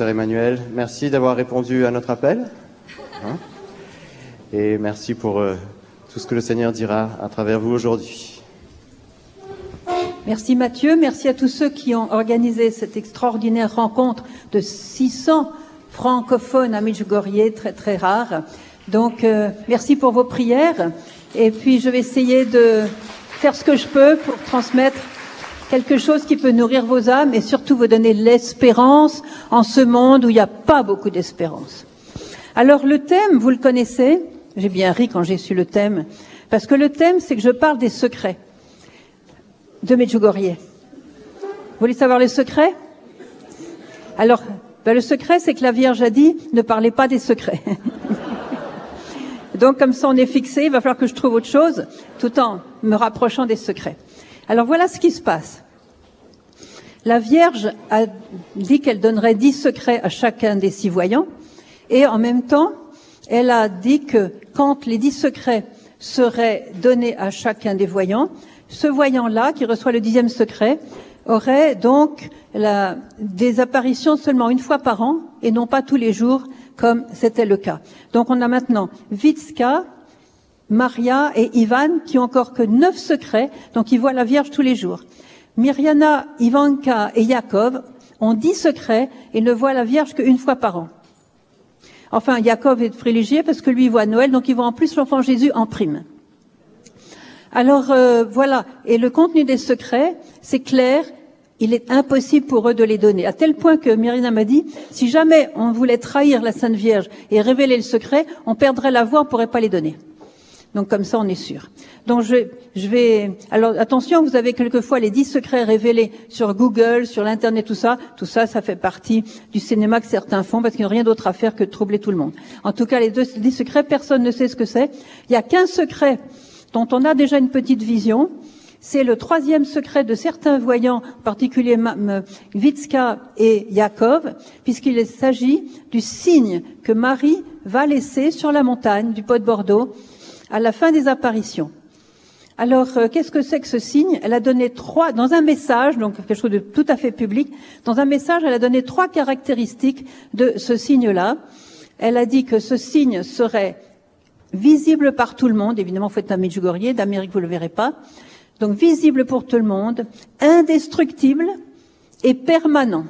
Sœur Emmanuel. Merci d'avoir répondu à notre appel. Hein Et merci pour euh, tout ce que le Seigneur dira à travers vous aujourd'hui. Merci Mathieu, merci à tous ceux qui ont organisé cette extraordinaire rencontre de 600 francophones à Medjugorje, très très rare. Donc euh, merci pour vos prières et puis je vais essayer de faire ce que je peux pour transmettre quelque chose qui peut nourrir vos âmes et surtout vous donner l'espérance en ce monde où il n'y a pas beaucoup d'espérance. Alors le thème, vous le connaissez, j'ai bien ri quand j'ai su le thème, parce que le thème c'est que je parle des secrets de Medjugorje. Vous voulez savoir les secrets Alors, ben, le secret c'est que la Vierge a dit ne parlez pas des secrets. Donc comme ça on est fixé, il va falloir que je trouve autre chose tout en me rapprochant des secrets. Alors voilà ce qui se passe. La Vierge a dit qu'elle donnerait dix secrets à chacun des six voyants, et en même temps, elle a dit que quand les dix secrets seraient donnés à chacun des voyants, ce voyant-là, qui reçoit le dixième secret, aurait donc des apparitions seulement une fois par an et non pas tous les jours comme c'était le cas. Donc on a maintenant Vitska, Maria et Ivan qui ont encore que neuf secrets, donc ils voient la Vierge tous les jours. Myriana, Ivanka et Yaakov ont dix secrets et ne voient la Vierge qu'une fois par an. Enfin, Yaakov est privilégié parce que lui voit Noël, donc il voit en plus l'enfant Jésus en prime. Alors euh, voilà, et le contenu des secrets, c'est clair, il est impossible pour eux de les donner. À tel point que Myriana m'a dit, si jamais on voulait trahir la Sainte Vierge et révéler le secret, on perdrait la voix, on pourrait pas les donner. Donc comme ça, on est sûr. Donc je, je vais. Alors attention, vous avez quelquefois les dix secrets révélés sur Google, sur l'internet, tout ça. Tout ça, ça fait partie du cinéma que certains font parce qu'ils n'ont rien d'autre à faire que de troubler tout le monde. En tout cas, les deux, dix secrets, personne ne sait ce que c'est. Il y a qu'un secret dont on a déjà une petite vision. C'est le troisième secret de certains voyants, en particulier Vitska et Yaakov, puisqu'il s'agit du signe que Marie va laisser sur la montagne du Pot de Bordeaux à la fin des apparitions. Alors, euh, qu'est-ce que c'est que ce signe? Elle a donné trois, dans un message, donc quelque chose de tout à fait public, dans un message, elle a donné trois caractéristiques de ce signe-là. Elle a dit que ce signe serait visible par tout le monde, évidemment, vous faites un Medjugorje, d'Amérique, vous le verrez pas. Donc, visible pour tout le monde, indestructible et permanent.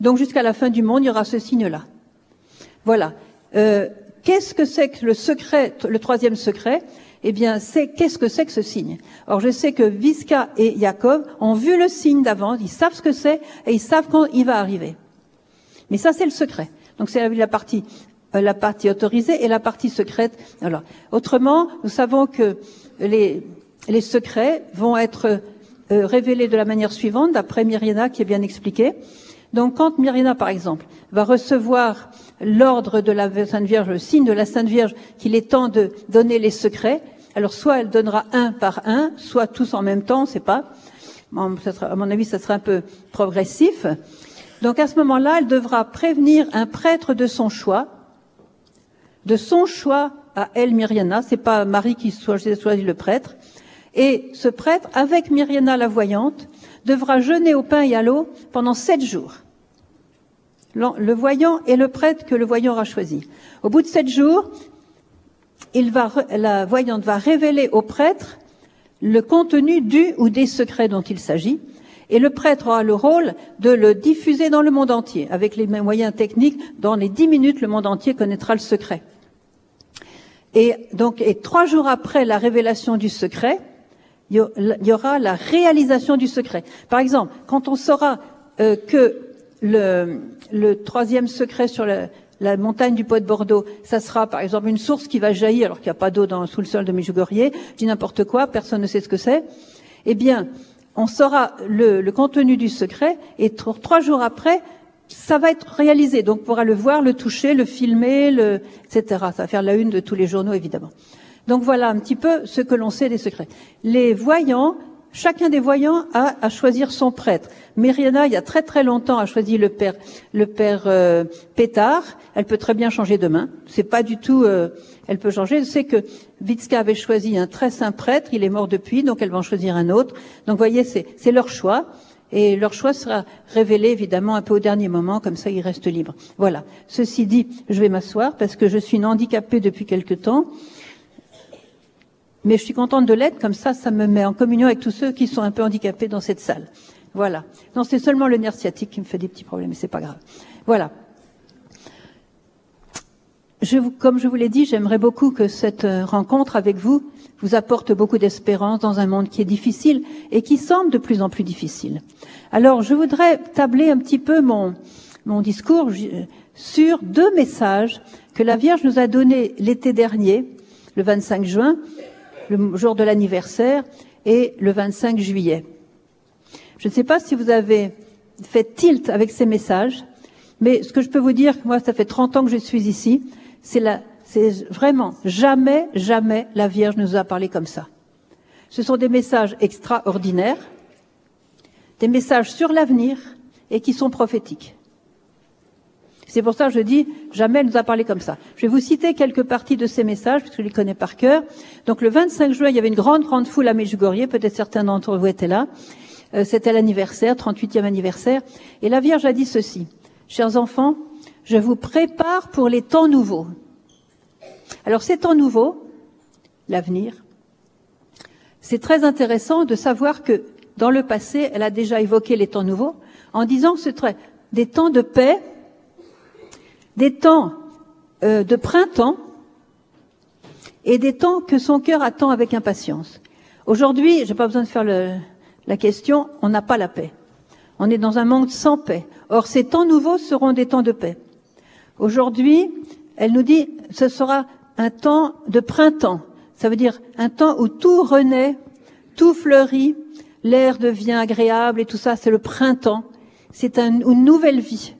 Donc, jusqu'à la fin du monde, il y aura ce signe-là. Voilà. Euh, Qu'est-ce que c'est que le secret, le troisième secret? Eh bien, c'est qu'est-ce que c'est que ce signe? Or, je sais que Visca et Jacob ont vu le signe d'avance, ils savent ce que c'est et ils savent quand il va arriver. Mais ça, c'est le secret. Donc, c'est la partie, euh, la partie autorisée et la partie secrète. Alors, autrement, nous savons que les, secrets vont être euh, révélés de la manière suivante, d'après Myriana qui est bien expliqué. Donc, quand Myriana, par exemple, va recevoir l'ordre de la Sainte Vierge, le signe de la Sainte Vierge, qu'il est temps de donner les secrets. Alors soit elle donnera un par un, soit tous en même temps, on ne sait pas. À mon avis, ça sera un peu progressif. Donc à ce moment-là, elle devra prévenir un prêtre de son choix, de son choix à elle, Myriana. C'est pas Marie qui choisit le prêtre. Et ce prêtre, avec Myriana la voyante, devra jeûner au pain et à l'eau pendant sept jours le voyant et le prêtre que le voyant aura choisi. Au bout de sept jours, la voyante va révéler au prêtre le contenu du ou des secrets dont il s'agit, et le prêtre aura le rôle de le diffuser dans le monde entier. Avec les moyens techniques, dans les dix minutes, le monde entier connaîtra le secret. Et donc, et trois jours après la révélation du secret, il y aura la réalisation du secret. Par exemple, quand on saura euh, que le, troisième secret sur la, montagne du Pot de Bordeaux, ça sera par exemple une source qui va jaillir alors qu'il n'y a pas d'eau dans, sous le sol de Medjugorje, je n'importe quoi, personne ne sait ce que c'est. Eh bien, on saura le, contenu du secret et trois jours après, ça va être réalisé. Donc, on pourra le voir, le toucher, le filmer, etc. Ça va faire la une de tous les journaux, évidemment. Donc voilà un petit peu ce que l'on sait des secrets. Les voyants Chacun des voyants a à choisir son prêtre. Myriana, il y a très très longtemps, a choisi le père, le père euh, Pétard. Elle peut très bien changer demain. C'est pas du tout. Euh, elle peut changer. Je sais que Vitska avait choisi un très saint prêtre. Il est mort depuis, donc elle va en choisir un autre. Donc, voyez, c'est c'est leur choix. et leur choix sera révélé évidemment un peu au dernier moment, comme ça ils restent libres. Voilà. Ceci dit, je vais m'asseoir parce que je suis handicapée depuis quelque temps. Mais je suis contente de l'être, comme ça, ça me met en communion avec tous ceux qui sont un peu handicapés dans cette salle. Voilà. Non, c'est seulement le nerf sciatique qui me fait des petits problèmes, mais c'est pas grave. Voilà. Je, comme je vous l'ai dit, j'aimerais beaucoup que cette euh, rencontre avec vous vous apporte beaucoup d'espérance dans un monde qui est difficile et qui semble de plus en plus difficile. Alors, je voudrais tabler un petit peu mon, mon discours sur deux messages que la Vierge nous a donnés l'été dernier, le 25 juin, le jour de l'anniversaire, et le 25 juillet. Je ne sais pas si vous avez fait tilt avec ces messages, mais ce que je peux vous dire, moi, ça fait 30 ans que je suis ici, c'est c'est vraiment jamais, jamais la Vierge nous a parlé comme ça. Ce sont des messages extraordinaires, des messages sur l'avenir et qui sont prophétiques. C'est pour ça que je dis, jamais elle nous a parlé comme ça. Je vais vous citer quelques parties de ces messages, puisque je les connais par cœur. Donc le 25 juin, il y avait une grande, grande foule à Medjugorje, peut-être certains d'entre vous étaient là. Euh, C'était l'anniversaire, 38e anniversaire. Et la Vierge a dit ceci. Chers enfants, je vous prépare pour les temps nouveaux. Alors ces temps nouveaux, l'avenir, c'est très intéressant de savoir que dans le passé, elle a déjà évoqué les temps nouveaux en disant que ce serait des temps de paix, des temps euh, de printemps et des temps que son cœur attend avec impatience. Aujourd'hui, j'ai pas besoin de faire la question, on n'a pas la paix. On est dans un monde sans paix. Or, ces temps nouveaux seront des temps de paix. Aujourd'hui, elle nous dit, ce sera un temps de printemps. Ça veut dire un temps où tout renaît, tout fleurit, l'air devient agréable et tout ça, c'est le printemps. C'est un, une nouvelle vie.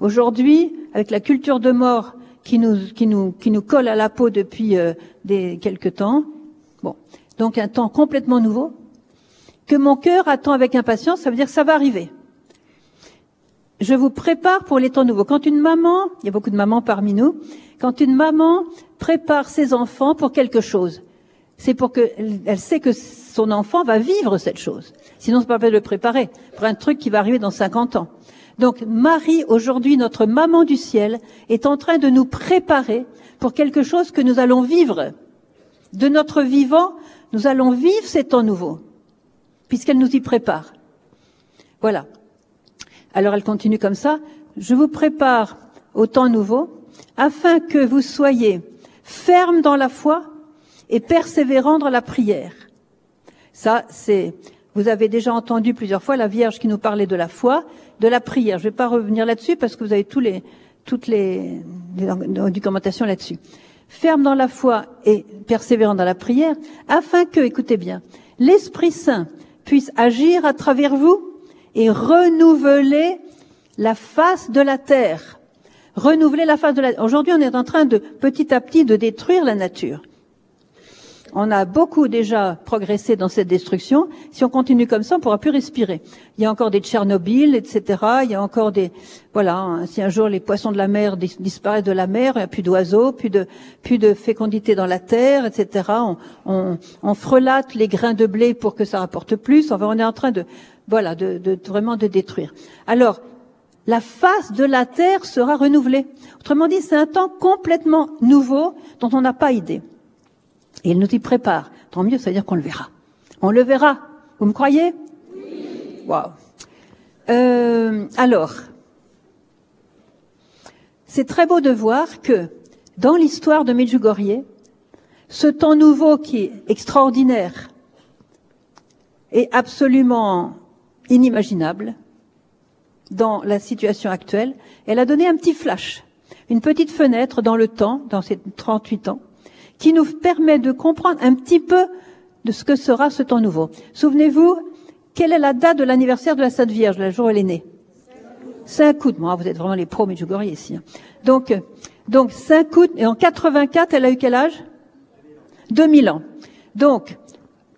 Aujourd'hui, avec la culture de mort qui nous, qui nous, qui nous colle à la peau depuis euh, des, quelques temps, bon, donc un temps complètement nouveau, que mon cœur attend avec impatience, ça veut dire que ça va arriver. Je vous prépare pour les temps nouveaux. Quand une maman, il y a beaucoup de mamans parmi nous, quand une maman prépare ses enfants pour quelque chose, c'est pour que elle sait que son enfant va vivre cette chose. Sinon, c'est pas pas de le préparer pour un truc qui va arriver dans 50 ans. Donc, Marie, aujourd'hui, notre maman du ciel, est en train de nous préparer pour quelque chose que nous allons vivre. De notre vivant, nous allons vivre ces temps nouveaux puisqu'elle nous y prépare. Voilà. Alors elle continue comme ça. Je vous prépare au temps nouveau afin que vous soyez fermes dans la foi et persévérants dans la prière. Ça, c'est, vous avez déjà entendu plusieurs fois la Vierge qui nous parlait de la foi, de la prière. Je ne vais pas revenir là-dessus parce que vous avez tous les, toutes les, les documentations là-dessus. Ferme dans la foi et persévérant dans la prière, afin que, écoutez bien, l'Esprit Saint puisse agir à travers vous et renouveler la face de la terre. Renouveler la face de la Aujourd'hui, on est en train de petit à petit de détruire la nature. On a beaucoup déjà progressé dans cette destruction. Si on continue comme ça, on pourra plus respirer. Il y a encore des Tchernobyl, etc. Il y a encore des, voilà, si un jour les poissons de la mer disparaissent de la mer, il n'y a plus d'oiseaux, plus de, plus fécondité dans la terre, etc. On, on, on, frelate les grains de blé pour que ça rapporte plus. Enfin, on est en train de, voilà, de, de vraiment de détruire. Alors, la face de la terre sera renouvelée. Autrement dit, c'est un temps complètement nouveau dont on n'a pas idée. Et il nous y prépare. Tant mieux, c'est-à-dire qu'on le verra. On le verra. Vous me croyez? Oui. Wow. Euh, alors, c'est très beau de voir que dans l'histoire de Medjugorje, ce temps nouveau qui est extraordinaire est absolument inimaginable dans la situation actuelle, elle a donné un petit flash, une petite fenêtre dans le temps, dans ces 38 ans, qui nous permet de comprendre un petit peu de ce que sera ce temps nouveau. Souvenez-vous, quelle est la date de l'anniversaire de la Sainte Vierge, le jour où elle est née? 5 août. Moi, vous êtes vraiment les pros Medjugorje ici. Hein. Donc, donc 5 août, et en 84, elle a eu quel âge? 2000 ans. Donc,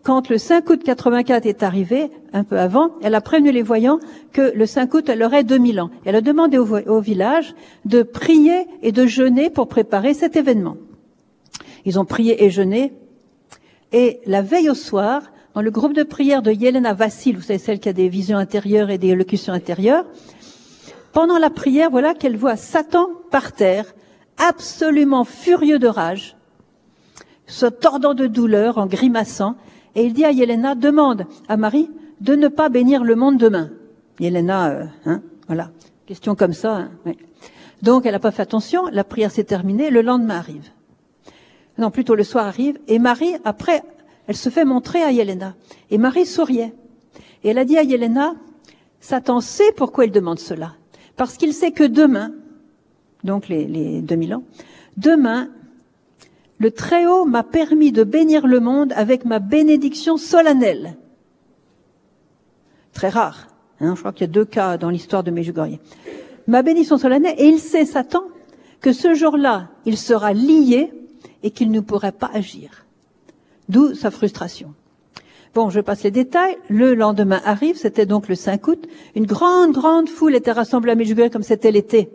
quand le 5 août 84 est arrivé, un peu avant, elle a prévenu les voyants que le 5 août, elle aurait 2000 ans. Elle a demandé au village de prier et de jeûner pour préparer cet événement. Ils ont prié et jeûné. Et la veille au soir, dans le groupe de prière de Yelena Vassil, vous savez, celle qui a des visions intérieures et des élocutions intérieures, pendant la prière, voilà qu'elle voit Satan par terre, absolument furieux de rage, se tordant de douleur, en grimaçant, et il dit à Yelena, demande à Marie de ne pas bénir le monde demain. Yelena, euh, hein, voilà, question comme ça. Hein. Donc elle n'a pas fait attention, la prière s'est terminée, le lendemain arrive. Non, plutôt le soir arrive, et Marie, après, elle se fait montrer à Yelena. Et Marie souriait. Et elle a dit à Yelena, Satan sait pourquoi il demande cela. Parce qu'il sait que demain, donc les, les 2000 ans, demain, le Très-Haut m'a permis de bénir le monde avec ma bénédiction solennelle. Très rare. Hein, je crois qu'il y a deux cas dans l'histoire de Medjugorje. Ma bénédiction solennelle, et il sait, Satan, que ce jour-là, il sera lié et qu'il ne pourrait pas agir. D'où sa frustration. Bon, je passe les détails. Le lendemain arrive, c'était donc le 5 août. Une grande, grande foule était rassemblée à Medjugorje comme c'était l'été.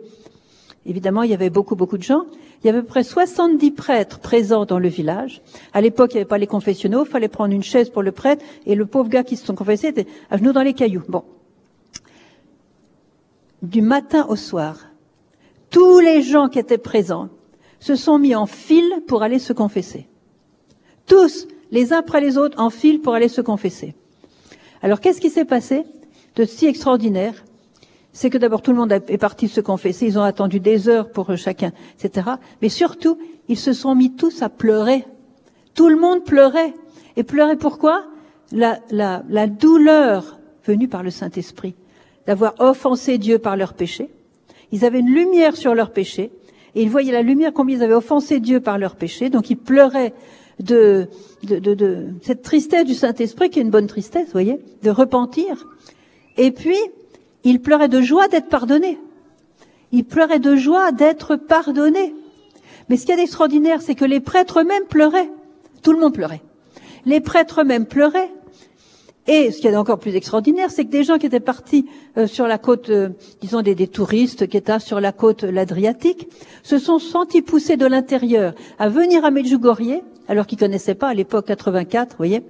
Évidemment, il y avait beaucoup, beaucoup de gens. Il y avait à peu près 70 prêtres présents dans le village. À l'époque, il n'y avait pas les confessionnaux. Il fallait prendre une chaise pour le prêtre. Et le pauvre gars qui se sont confessés était à genoux dans les cailloux. Bon. Du matin au soir, tous les gens qui étaient présents se sont mis en file pour aller se confesser. Tous, les uns après les autres, en file pour aller se confesser. Alors, qu'est-ce qui s'est passé de si extraordinaire? C'est que d'abord tout le monde est parti se confesser, ils ont attendu des heures pour chacun, etc. Mais surtout, ils se sont mis tous à pleurer. Tout le monde pleurait. Et pleurait pourquoi? La, douleur venue par le Saint-Esprit, d'avoir offensé Dieu par leur péché. Ils avaient une lumière sur leur péché, et ils voyaient la lumière combien ils avaient offensé Dieu par leur péché, donc ils pleuraient de, cette tristesse du Saint-Esprit, qui est une bonne tristesse, voyez, de repentir. Et puis, il pleurait de joie d'être pardonné. Il pleurait de joie d'être pardonné. Mais ce qui est d'extraordinaire, c'est que les prêtres eux-mêmes pleuraient. Tout le monde pleurait. Les prêtres eux-mêmes pleuraient. Et ce qui est encore plus extraordinaire, c'est que des gens qui étaient partis euh, sur la côte, euh, disons des, des, touristes qui étaient sur la côte l'Adriatique, se sont sentis poussés de l'intérieur à venir à Medjugorje, alors qu'ils connaissaient pas à l'époque 84, vous voyez.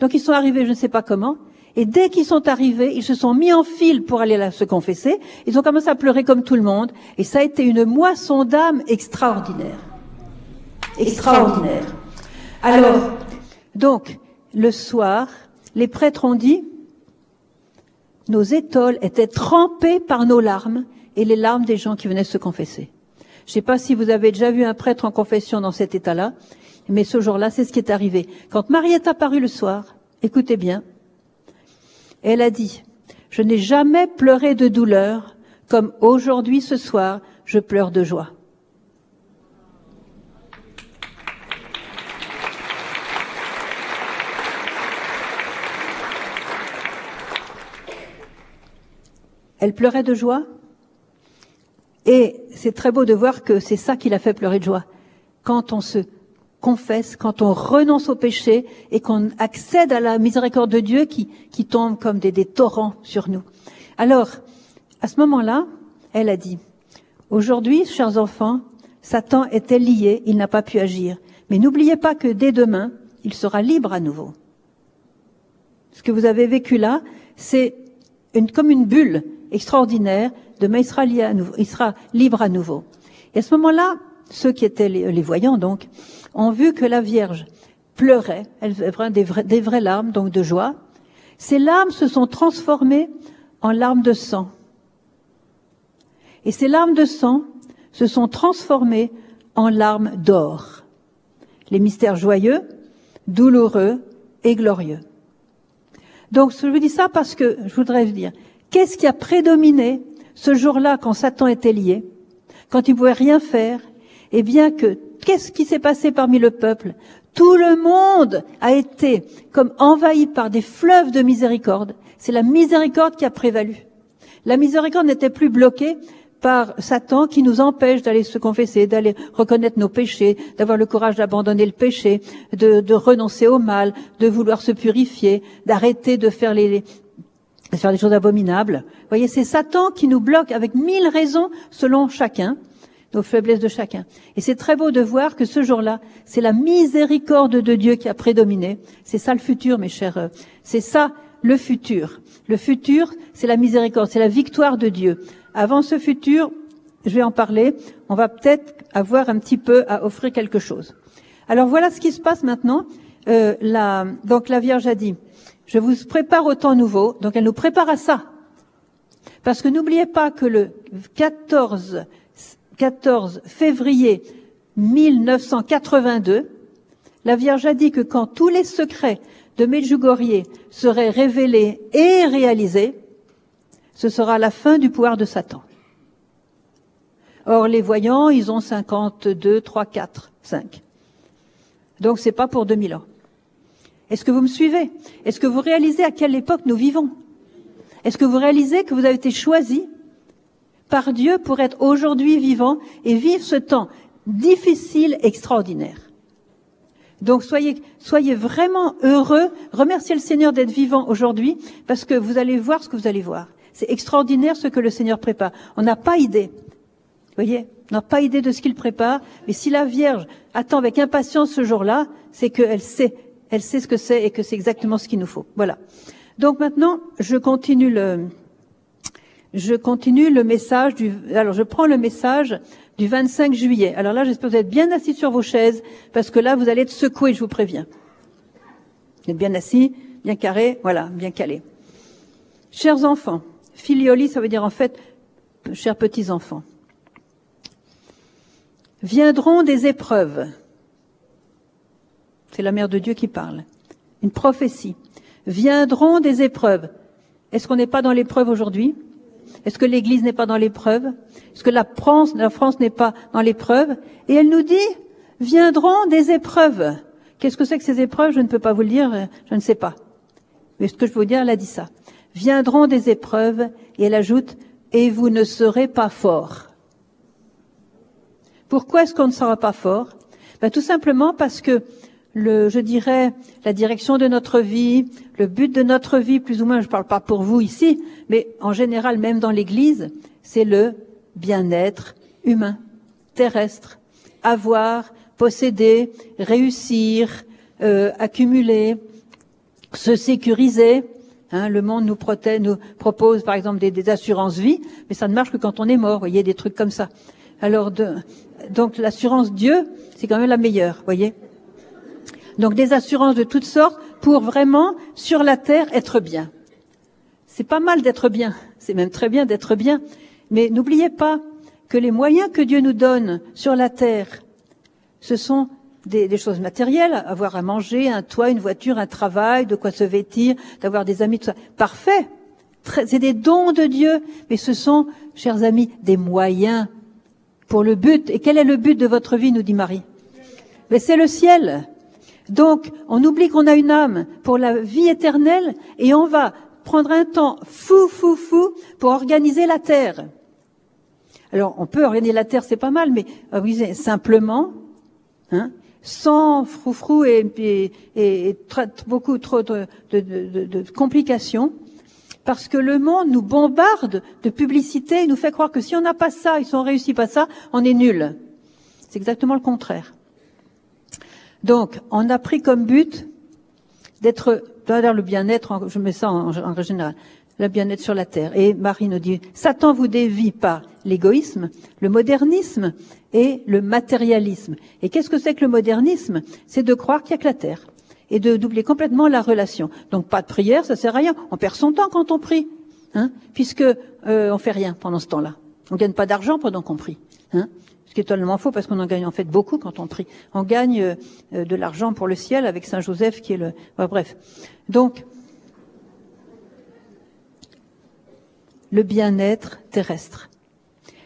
Donc ils sont arrivés, je ne sais pas comment, et dès qu'ils sont arrivés, ils se sont mis en file pour aller là se confesser. Ils ont commencé à pleurer comme tout le monde. Et ça a été une moisson d'âme extraordinaire. Extraordinaire. Alors, donc, le soir, les prêtres ont dit, nos étoiles étaient trempées par nos larmes et les larmes des gens qui venaient se confesser. Je ne sais pas si vous avez déjà vu un prêtre en confession dans cet état-là, mais ce jour-là, c'est ce qui est arrivé. Quand Marie est apparue le soir, écoutez bien, elle a dit, je n'ai jamais pleuré de douleur comme aujourd'hui ce soir, je pleure de joie. Elle pleurait de joie et c'est très beau de voir que c'est ça qui l'a fait pleurer de joie. Quand on se confesse, quand on renonce au péché et qu'on accède à la miséricorde de Dieu qui, tombe comme des, des torrents sur nous. Alors, à ce moment-là, elle a dit, aujourd'hui, chers enfants, Satan était lié, il n'a pas pu agir. Mais n'oubliez pas que dès demain, il sera libre à nouveau. Ce que vous avez vécu là, c'est une, comme une bulle extraordinaire de mais il sera, il sera libre à nouveau. Et à ce moment-là, ceux qui étaient les, voyants, donc, ont vu que la Vierge pleurait, elle des, des vraies larmes, donc de joie. Ces larmes se sont transformées en larmes de sang. Et ces larmes de sang se sont transformées en larmes d'or. Les mystères joyeux, douloureux et glorieux. Donc, je vous dis ça parce que je voudrais vous dire, qu'est-ce qui a prédominé ce jour-là quand Satan était lié, quand il pouvait rien faire, et bien que qu'est-ce qui s'est passé parmi le peuple? Tout le monde a été comme envahi par des fleuves de miséricorde. C'est la miséricorde qui a prévalu. La miséricorde n'était plus bloquée par Satan qui nous empêche d'aller se confesser, d'aller reconnaître nos péchés, d'avoir le courage d'abandonner le péché, de, de, renoncer au mal, de vouloir se purifier, d'arrêter de faire les, de faire des choses abominables. Vous voyez, c'est Satan qui nous bloque avec mille raisons selon chacun. nos faiblesses de chacun. Et c'est très beau de voir que ce jour-là, c'est la miséricorde de Dieu qui a prédominé. C'est ça le futur, mes chers. euh, C'est ça le futur. Le futur, c'est la miséricorde, c'est la victoire de Dieu. Avant ce futur, je vais en parler. On va peut-être avoir un petit peu à offrir quelque chose. Alors voilà ce qui se passe maintenant. Euh, la, donc la Vierge a dit, je vous prépare au temps nouveau. Donc elle nous prépare à ça. Parce que n'oubliez pas que le 14, 14 février 1982, la Vierge a dit que quand tous les secrets de Medjugorje seraient révélés et réalisés, ce sera la fin du pouvoir de Satan. Or, les voyants, ils ont 52, 3, 4, 5. Donc, c'est pas pour 2000 ans. Est-ce que vous me suivez? Est-ce que vous réalisez à quelle époque nous vivons? Est-ce que vous réalisez que vous avez été choisi par Dieu pour être aujourd'hui vivant et vivre ce temps difficile, extraordinaire? Donc soyez, soyez vraiment heureux, remerciez le Seigneur d'être vivant aujourd'hui, parce que vous allez voir ce que vous allez voir. C'est extraordinaire ce que le Seigneur prépare. On n'a pas idée. Vous voyez, on n'a pas idée de ce qu'il prépare, mais si la Vierge attend avec impatience ce jour-là, c'est qu'elle sait, elle sait ce que c'est et que c'est exactement ce qu'il nous faut. Voilà. Donc maintenant, je continue le, je continue le message du, alors je prends le message du 25 juillet. Alors là, j'espère que vous êtes bien assis sur vos chaises, parce que là, vous allez être secoués, je vous préviens. Vous êtes bien assis, bien carré, voilà, bien calé. Chers enfants, filioli, ça veut dire en fait, chers petits-enfants, viendront des épreuves. C'est la mère de Dieu qui parle. Une prophétie. Viendront des épreuves. Est-ce qu'on n'est pas dans l'épreuve aujourd'hui? Est-ce que l'Église n'est pas dans l'épreuve? Est-ce que la France, la France n'est pas dans l'épreuve? Et elle nous dit, viendront des épreuves. Qu'est-ce que c'est que ces épreuves? Je ne peux pas vous le dire, je ne sais pas. Mais ce que je peux vous dire, elle a dit ça. Viendront des épreuves, et elle ajoute, et vous ne serez pas forts. Pourquoi est-ce qu'on ne sera pas fort ben, Tout simplement parce que je dirais, la direction de notre vie, le but de notre vie, plus ou moins, je ne parle pas pour vous ici, mais en général, même dans l'Église, c'est le bien-être humain, terrestre, avoir, posséder, réussir, euh, accumuler, se sécuriser. Hein, le monde nous, protège, nous propose, par exemple, des, des assurances vie, mais ça ne marche que quand on est mort. Voyez, des trucs comme ça. Alors, donc l'assurance Dieu, c'est quand même la meilleure, voyez. Donc des assurances de toutes sortes pour vraiment sur la terre être bien. C'est pas mal d'être bien, c'est même très bien d'être bien, mais n'oubliez pas que les moyens que Dieu nous donne sur la terre, ce sont des, choses matérielles, avoir à manger, un toit, une voiture, un travail, de quoi se vêtir, d'avoir des amis, tout ça. Parfait. C'est des dons de Dieu, mais ce sont, chers amis, des moyens pour le but. Et quel est le but de votre vie, nous dit Marie? Mais c'est le ciel. Donc, on oublie qu'on a une âme pour la vie éternelle et on va prendre un temps fou, fou, fou pour organiser la terre. Alors, on peut organiser la terre, c'est pas mal, mais organiser simplement, hein, sans froufrou et, et, et, et beaucoup trop de, complications, parce que le monde nous bombarde de publicité, il nous fait croire que si on n'a pas ça, si on réussit pas ça, on est nul. C'est exactement le contraire. Donc, on a pris comme but d'être, d'avoir le bien-être, je mets ça en, en général, le bien-être sur la terre. Et Marie nous dit, Satan vous dévie par l'égoïsme, le modernisme et le matérialisme. Et qu'est-ce que c'est que le modernisme? C'est de croire qu'il n'y a que la terre et de d'oublier complètement la relation. Donc pas de prière, ça sert à rien. On perd son temps quand on prie, hein, puisque euh, on fait rien pendant ce temps-là. On gagne pas d'argent pendant qu'on prie. Hein. Ce qui est totalement faux parce qu'on en gagne en fait beaucoup quand on prie. On gagne euh, de l'argent pour le ciel avec Saint Joseph qui est le. Bref. Donc le bien-être terrestre.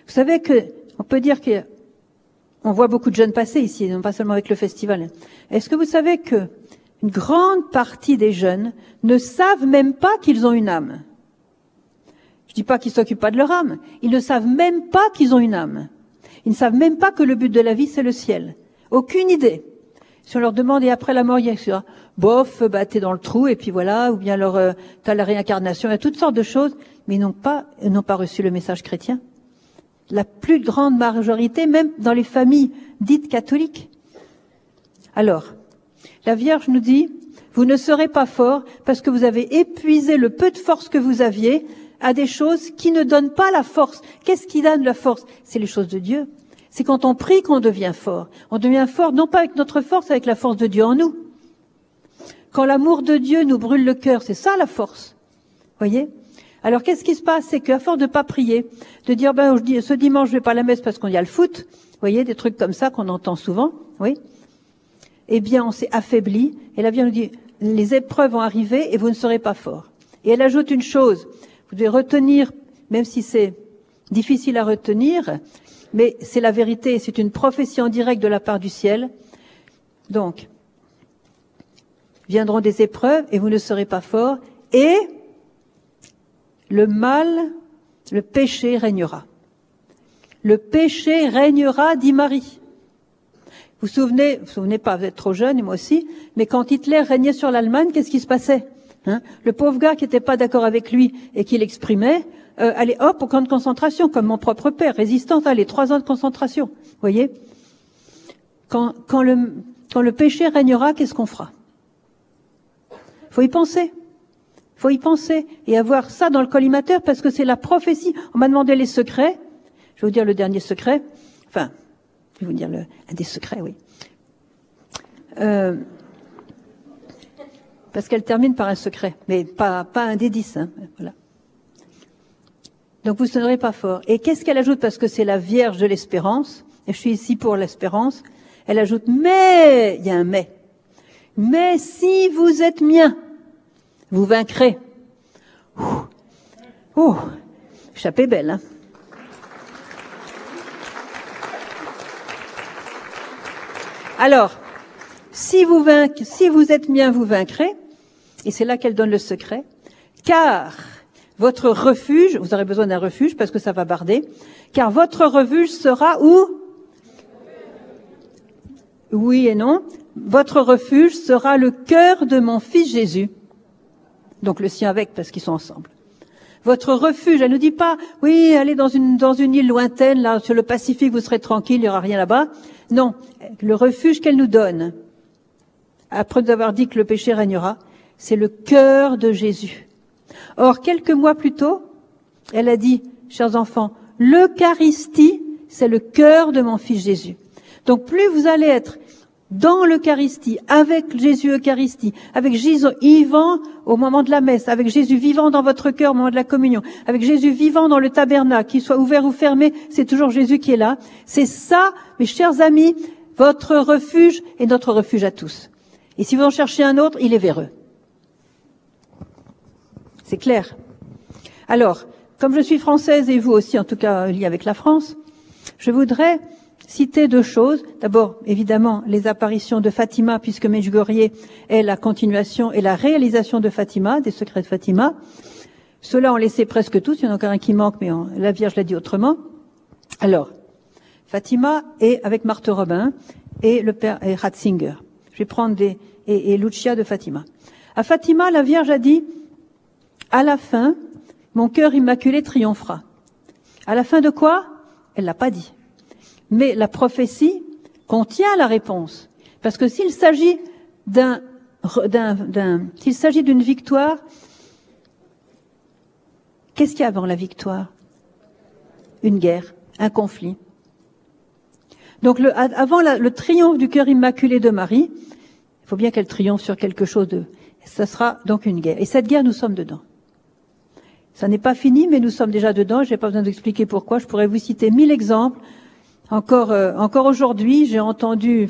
Vous savez que on peut dire que on voit beaucoup de jeunes passer ici, non pas seulement avec le festival. Est-ce que vous savez que une grande partie des jeunes ne savent même pas qu'ils ont une âme? Je dis pas qu'ils s'occupent pas de leur âme, ils ne savent même pas qu'ils ont une âme. Ils ne savent même pas que le but de la vie c'est le ciel. Aucune idée. Si on leur demande et après la mort, il y a bof, bah t'es dans le trou et puis voilà, ou bien alors euh, t'as la réincarnation, il y a toutes sortes de choses, mais ils n'ont pas, ils n'ont pas reçu le message chrétien. la plus grande majorité, même dans les familles dites catholiques. Alors, la Vierge nous dit, vous ne serez pas fort parce que vous avez épuisé le peu de force que vous aviez à des choses qui ne donnent pas la force. Qu'est-ce qui donne la force? C'est les choses de Dieu. C'est quand on prie qu'on devient fort. On devient fort non pas avec notre force, avec la force de Dieu en nous. Quand l'amour de Dieu nous brûle le cœur, c'est ça la force. Voyez? Alors qu'est-ce qui se passe? C'est qu'à force de pas prier, de dire ben ce dimanche je vais pas à la messe parce qu'on y a le foot, voyez des trucs comme ça qu'on entend souvent, oui. Eh bien, on s'est affaibli et la Vierge nous dit les épreuves vont arriver et vous ne serez pas fort. Et elle ajoute une chose, vous devez retenir, même si c'est difficile à retenir, mais c'est la vérité, c'est une prophétie en direct de la part du ciel. Donc, viendront des épreuves et vous ne serez pas fort, et le mal, le péché régnera. Le péché régnera, dit Marie. Vous vous souvenez, vous vous souvenez pas, vous êtes trop jeune et moi aussi, mais quand Hitler régnait sur l'Allemagne, qu'est-ce qui se passait hein? Le pauvre gars qui n'était pas d'accord avec lui et qui l'exprimait, euh, allez hop au camp de concentration, comme mon propre père, résistant, allez trois ans de concentration. Vous voyez quand, le, quand péché régnera, qu'est-ce qu'on fera? Faut y penser. Faut y penser et avoir ça dans le collimateur parce que c'est la prophétie. On m'a demandé les secrets. Je vais vous dire le dernier secret. Enfin, je vais vous dire le, un des secrets, oui. Euh, parce qu'elle termine par un secret, mais pas, pas un des dix. Hein, voilà. Donc vous ne sonnerez pas fort. Et qu'est-ce qu'elle ajoute? Parce que c'est la Vierge de l'espérance, et je suis ici pour l'espérance. Elle ajoute, mais, il y a un mais. Mais si vous êtes mien, vous vaincrez. Ouh, Ouh. Belle, hein Alors, si vous, si vous êtes mien, vous vaincrez. Et c'est là qu'elle donne le secret. Car votre refuge, vous aurez besoin d'un refuge parce que ça va barder, car votre refuge sera où? Oui et non. Votre refuge sera le cœur de mon fils Jésus. Donc le sien avec parce qu'ils sont ensemble. Votre refuge, elle ne dit pas, oui, allez dans une, île lointaine, là, sur le Pacifique, vous serez tranquille, il n'y aura rien là-bas. Non. Le refuge qu'elle nous donne, après nous avoir dit que le péché régnera, c'est le cœur de Jésus. Or, quelques mois plus tôt, elle a dit, chers enfants, l'Eucharistie, c'est le cœur de mon fils Jésus. Donc, plus vous allez être dans l'Eucharistie, avec Jésus Eucharistie, avec Jésus vivant au moment de la messe, avec Jésus vivant dans votre cœur au moment de la communion, avec Jésus vivant dans le tabernacle, qu'il soit ouvert ou fermé, c'est toujours Jésus qui est là. C'est ça, mes chers amis, votre refuge et notre refuge à tous. Et si vous en cherchez un autre, il est véreux. C'est clair. Alors, comme je suis française et vous aussi, en tout cas lié avec la France, je voudrais citer deux choses. D'abord, évidemment, les apparitions de Fatima, puisque Medjugorje est la continuation et la réalisation de Fatima, des secrets de Fatima. Cela, on les sait presque tous. Il y en a encore un qui manque, mais la Vierge l'a dit autrement. Alors, Fatima est avec Marthe Robin et le père et Ratzinger. Je vais prendre des et, et Lucia de Fatima. À Fatima, la Vierge a dit à la fin, mon cœur immaculé triomphera. À la fin de quoi? Elle l'a pas dit. Mais la prophétie contient la réponse. Parce que s'il s'agit d'un, s'il s'agit d'une victoire, qu'est-ce qu'il y a avant la victoire? Une guerre, un conflit. Donc avant le triomphe du cœur immaculé de Marie, il faut bien qu'elle triomphe sur quelque chose de... Ça sera donc une guerre. Et cette guerre, nous sommes dedans. Ça n'est pas fini, mais nous sommes déjà dedans. Je n'ai pas besoin d'expliquer pourquoi. Je pourrais vous citer mille exemples. Encore, euh, encore aujourd'hui, j'ai entendu,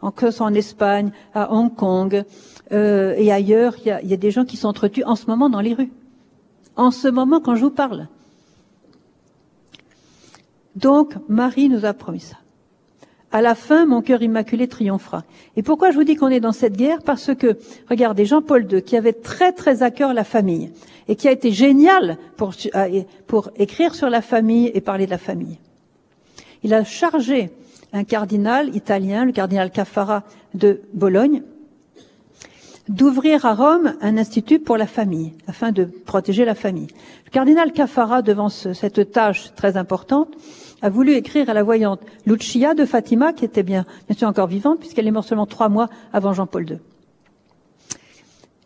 en en Espagne, à Hong Kong euh, et ailleurs, il y a, y a, des gens qui s'entretuent en ce moment dans les rues. En ce moment, quand je vous parle. Donc, Marie nous a promis ça. À la fin, mon cœur immaculé triomphera. Et pourquoi je vous dis qu'on est dans cette guerre? Parce que, regardez, Jean-Paul II, qui avait très très à cœur la famille, et qui a été génial pour, euh, pour écrire sur la famille et parler de la famille. Il a chargé un cardinal italien, le cardinal Cafara de Bologne, d'ouvrir à Rome un institut pour la famille, afin de protéger la famille. Le cardinal Cafara, devant cette tâche très importante, a voulu écrire à la voyante Lucia de Fatima, qui était bien, bien sûr encore vivante, puisqu'elle est morte seulement trois mois avant Jean-Paul II,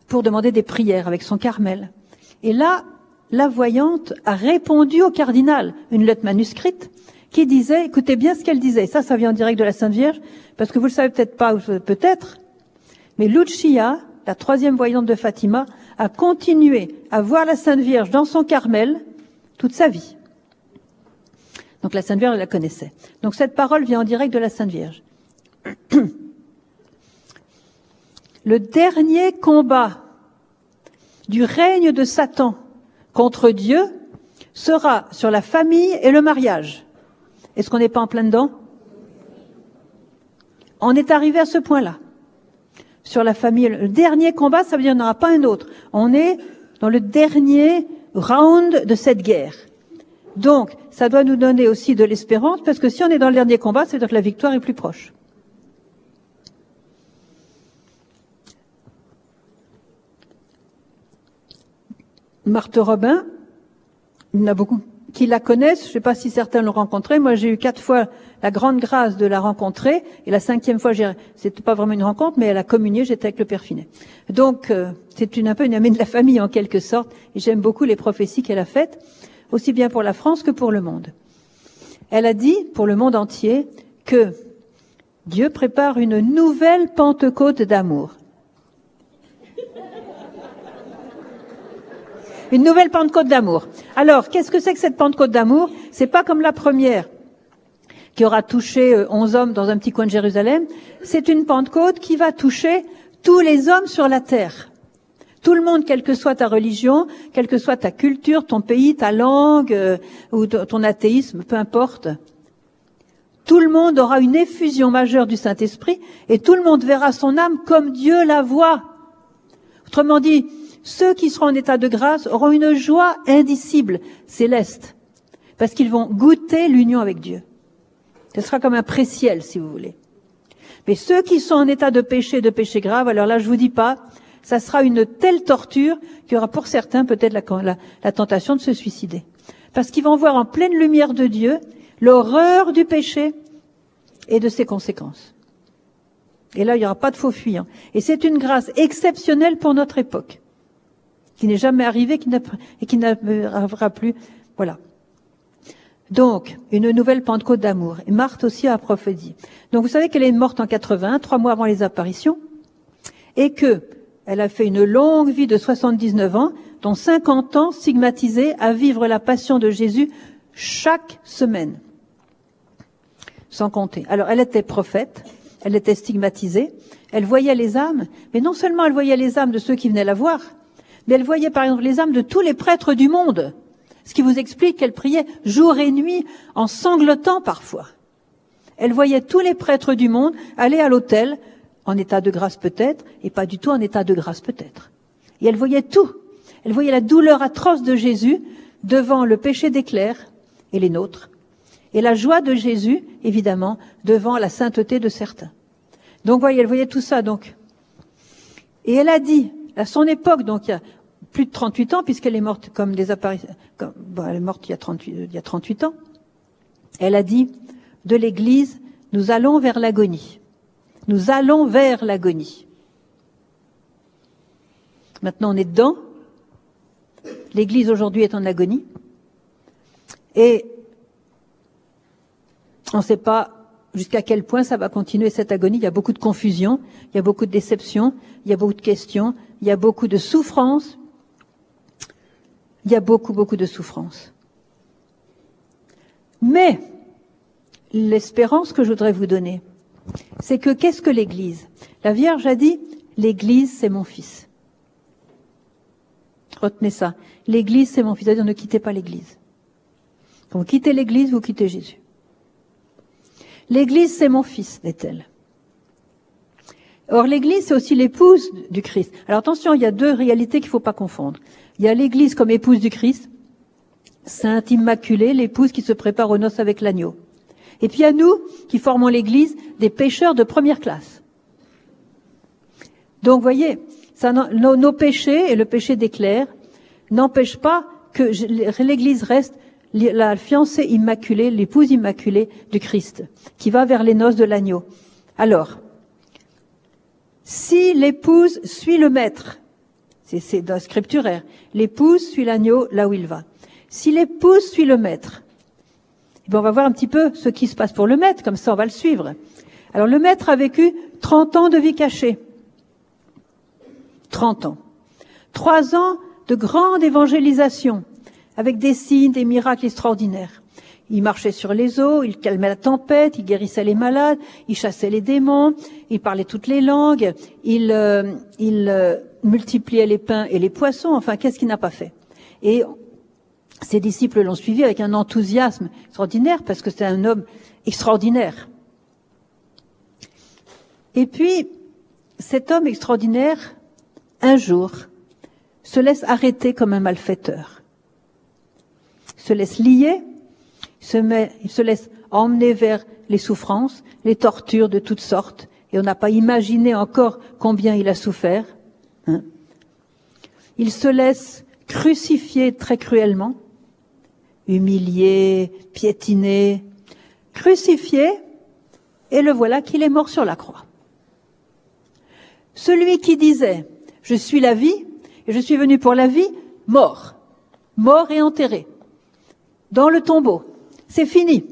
pour demander des prières avec son Carmel. Et là, la voyante a répondu au cardinal, une lettre manuscrite, qui disait, écoutez bien ce qu'elle disait, ça, ça vient en direct de la Sainte Vierge, parce que vous le savez peut-être pas, peut-être, mais Lucia, la troisième voyante de Fatima, a continué à voir la Sainte Vierge dans son Carmel toute sa vie. Donc la Sainte Vierge, la connaissait. Donc cette parole vient en direct de la Sainte Vierge. Le dernier combat du règne de Satan contre Dieu sera sur la famille et le mariage. Est-ce qu'on n'est pas en plein dedans? On est arrivé à ce point-là. Sur la famille, le dernier combat, ça veut dire qu'il n'y en aura pas un autre. On est dans le dernier round de cette guerre. Donc, ça doit nous donner aussi de l'espérance, parce que si on est dans le dernier combat, ça veut dire que la victoire est plus proche. Marthe Robin, il y en a beaucoup qui la connaissent. Je ne sais pas si certains l'ont rencontrée. Moi, j'ai eu quatre fois la grande grâce de la rencontrer. Et la cinquième fois, c'était pas vraiment une rencontre, mais elle a communié. J'étais avec le Père Finet. Donc, euh, c'est une, un peu une amie de la famille en quelque sorte. Et j'aime beaucoup les prophéties qu'elle a faites, aussi bien pour la France que pour le monde. Elle a dit, pour le monde entier, que Dieu prépare une nouvelle Pentecôte d'amour. Une nouvelle Pentecôte d'amour. Alors, qu'est-ce que c'est que cette Pentecôte d'amour? C'est pas comme la première qui aura touché euh, onze hommes dans un petit coin de Jérusalem. C'est une Pentecôte qui va toucher tous les hommes sur la terre. Tout le monde, quelle que soit ta religion, quelle que soit ta culture, ton pays, ta langue euh, ou ton athéisme, peu importe. Tout le monde aura une effusion majeure du Saint-Esprit et tout le monde verra son âme comme Dieu la voit. Autrement dit, ceux qui seront en état de grâce auront une joie indicible, céleste, parce qu'ils vont goûter l'union avec Dieu. Ce sera comme un préciel, si vous voulez. Mais ceux qui sont en état de péché, de péché grave, alors là, je vous dis pas, ça sera une telle torture qu'il y aura pour certains peut-être la, tentation de se suicider. Parce qu'ils vont voir en pleine lumière de Dieu l'horreur du péché et de ses conséquences. Et là, il n'y aura pas de faux fuyants. Et c'est une grâce exceptionnelle pour notre époque qui n'est jamais arrivé qui et qui n'arrivera plus. Voilà. Donc, une nouvelle Pentecôte d'amour. Et Marthe aussi a prophétisé. Donc, vous savez qu'elle est morte en 80, trois mois avant les apparitions, et que elle a fait une longue vie de 79 ans, dont 50 ans stigmatisée à vivre la passion de Jésus chaque semaine. Sans compter. Alors, elle était prophète, elle était stigmatisée, elle voyait les âmes, mais non seulement elle voyait les âmes de ceux qui venaient la voir, mais elle voyait par exemple les âmes de tous les prêtres du monde, ce qui vous explique qu'elle priait jour et nuit en sanglotant parfois. Elle voyait tous les prêtres du monde aller à l'autel, en état de grâce peut-être, et pas du tout en état de grâce peut-être. Et elle voyait tout. Elle voyait la douleur atroce de Jésus devant le péché des clercs et les nôtres, et la joie de Jésus, évidemment, devant la sainteté de certains. Donc, voyez, elle voyait tout ça, donc. Et elle a dit, à son époque, donc il y a plus de 38 ans, puisqu'elle est morte comme des apparitions, elle est morte il y, a 38, il y a 38 ans, elle a dit, de l'Église, nous allons vers l'agonie. Nous allons vers l'agonie. Maintenant, on est dedans. L'Église aujourd'hui est en agonie. Et on ne sait pas jusqu'à quel point ça va continuer cette agonie. Il y a beaucoup de confusion, il y a beaucoup de déception, il y a beaucoup de questions, il y a beaucoup de souffrance, il y a beaucoup, beaucoup de souffrance. Mais l'espérance que je voudrais vous donner, c'est que qu'est-ce que l'Église? La Vierge a dit, l'Église, c'est mon fils. Retenez ça. L'Église, c'est mon fils. C'est-à-dire, ne quittez pas l'Église. Quand vous quittez l'Église, vous quittez Jésus. L'Église, c'est mon fils, dit-elle. Or, l'Église, c'est aussi l'épouse du Christ. Alors attention, il y a deux réalités qu'il ne faut pas confondre. Il y a l'Église comme épouse du Christ, sainte immaculée, l'épouse qui se prépare aux noces avec l'agneau. Et puis a nous qui formons l'Église des pécheurs de première classe. Donc, voyez, nos, péchés et le péché d'éclair n'empêchent pas que l'Église reste la fiancée immaculée, l'épouse immaculée du Christ, qui va vers les noces de l'agneau. Alors, si l'épouse suit le maître, c'est dans scripturaire, l'épouse suit l'agneau là où il va. Si l'épouse suit le maître, eh bien on va voir un petit peu ce qui se passe pour le maître, comme ça on va le suivre. Alors le maître a vécu 30 ans de vie cachée. 30 ans. Trois ans de grande évangélisation, avec des signes, des miracles extraordinaires. Il marchait sur les eaux, il calmait la tempête, il guérissait les malades, il chassait les démons, il parlait toutes les langues, il, euh, euh, multipliait les pains et les poissons, enfin, qu'est-ce qu'il n'a pas fait? Et ses disciples l'ont suivi avec un enthousiasme extraordinaire, parce que c'était un homme extraordinaire. Et puis, cet homme extraordinaire, un jour, se laisse arrêter comme un malfaiteur, se laisse lier, se se laisse emmener vers les souffrances, les tortures de toutes sortes, et on n'a pas imaginé encore combien il a souffert. Hein. Il se laisse crucifier très cruellement, humilié, piétiné, crucifié, et le voilà qu'il est mort sur la croix. Celui qui disait Je suis la vie, et je suis venu pour la vie, mort, mort et enterré, dans le tombeau. C'est fini.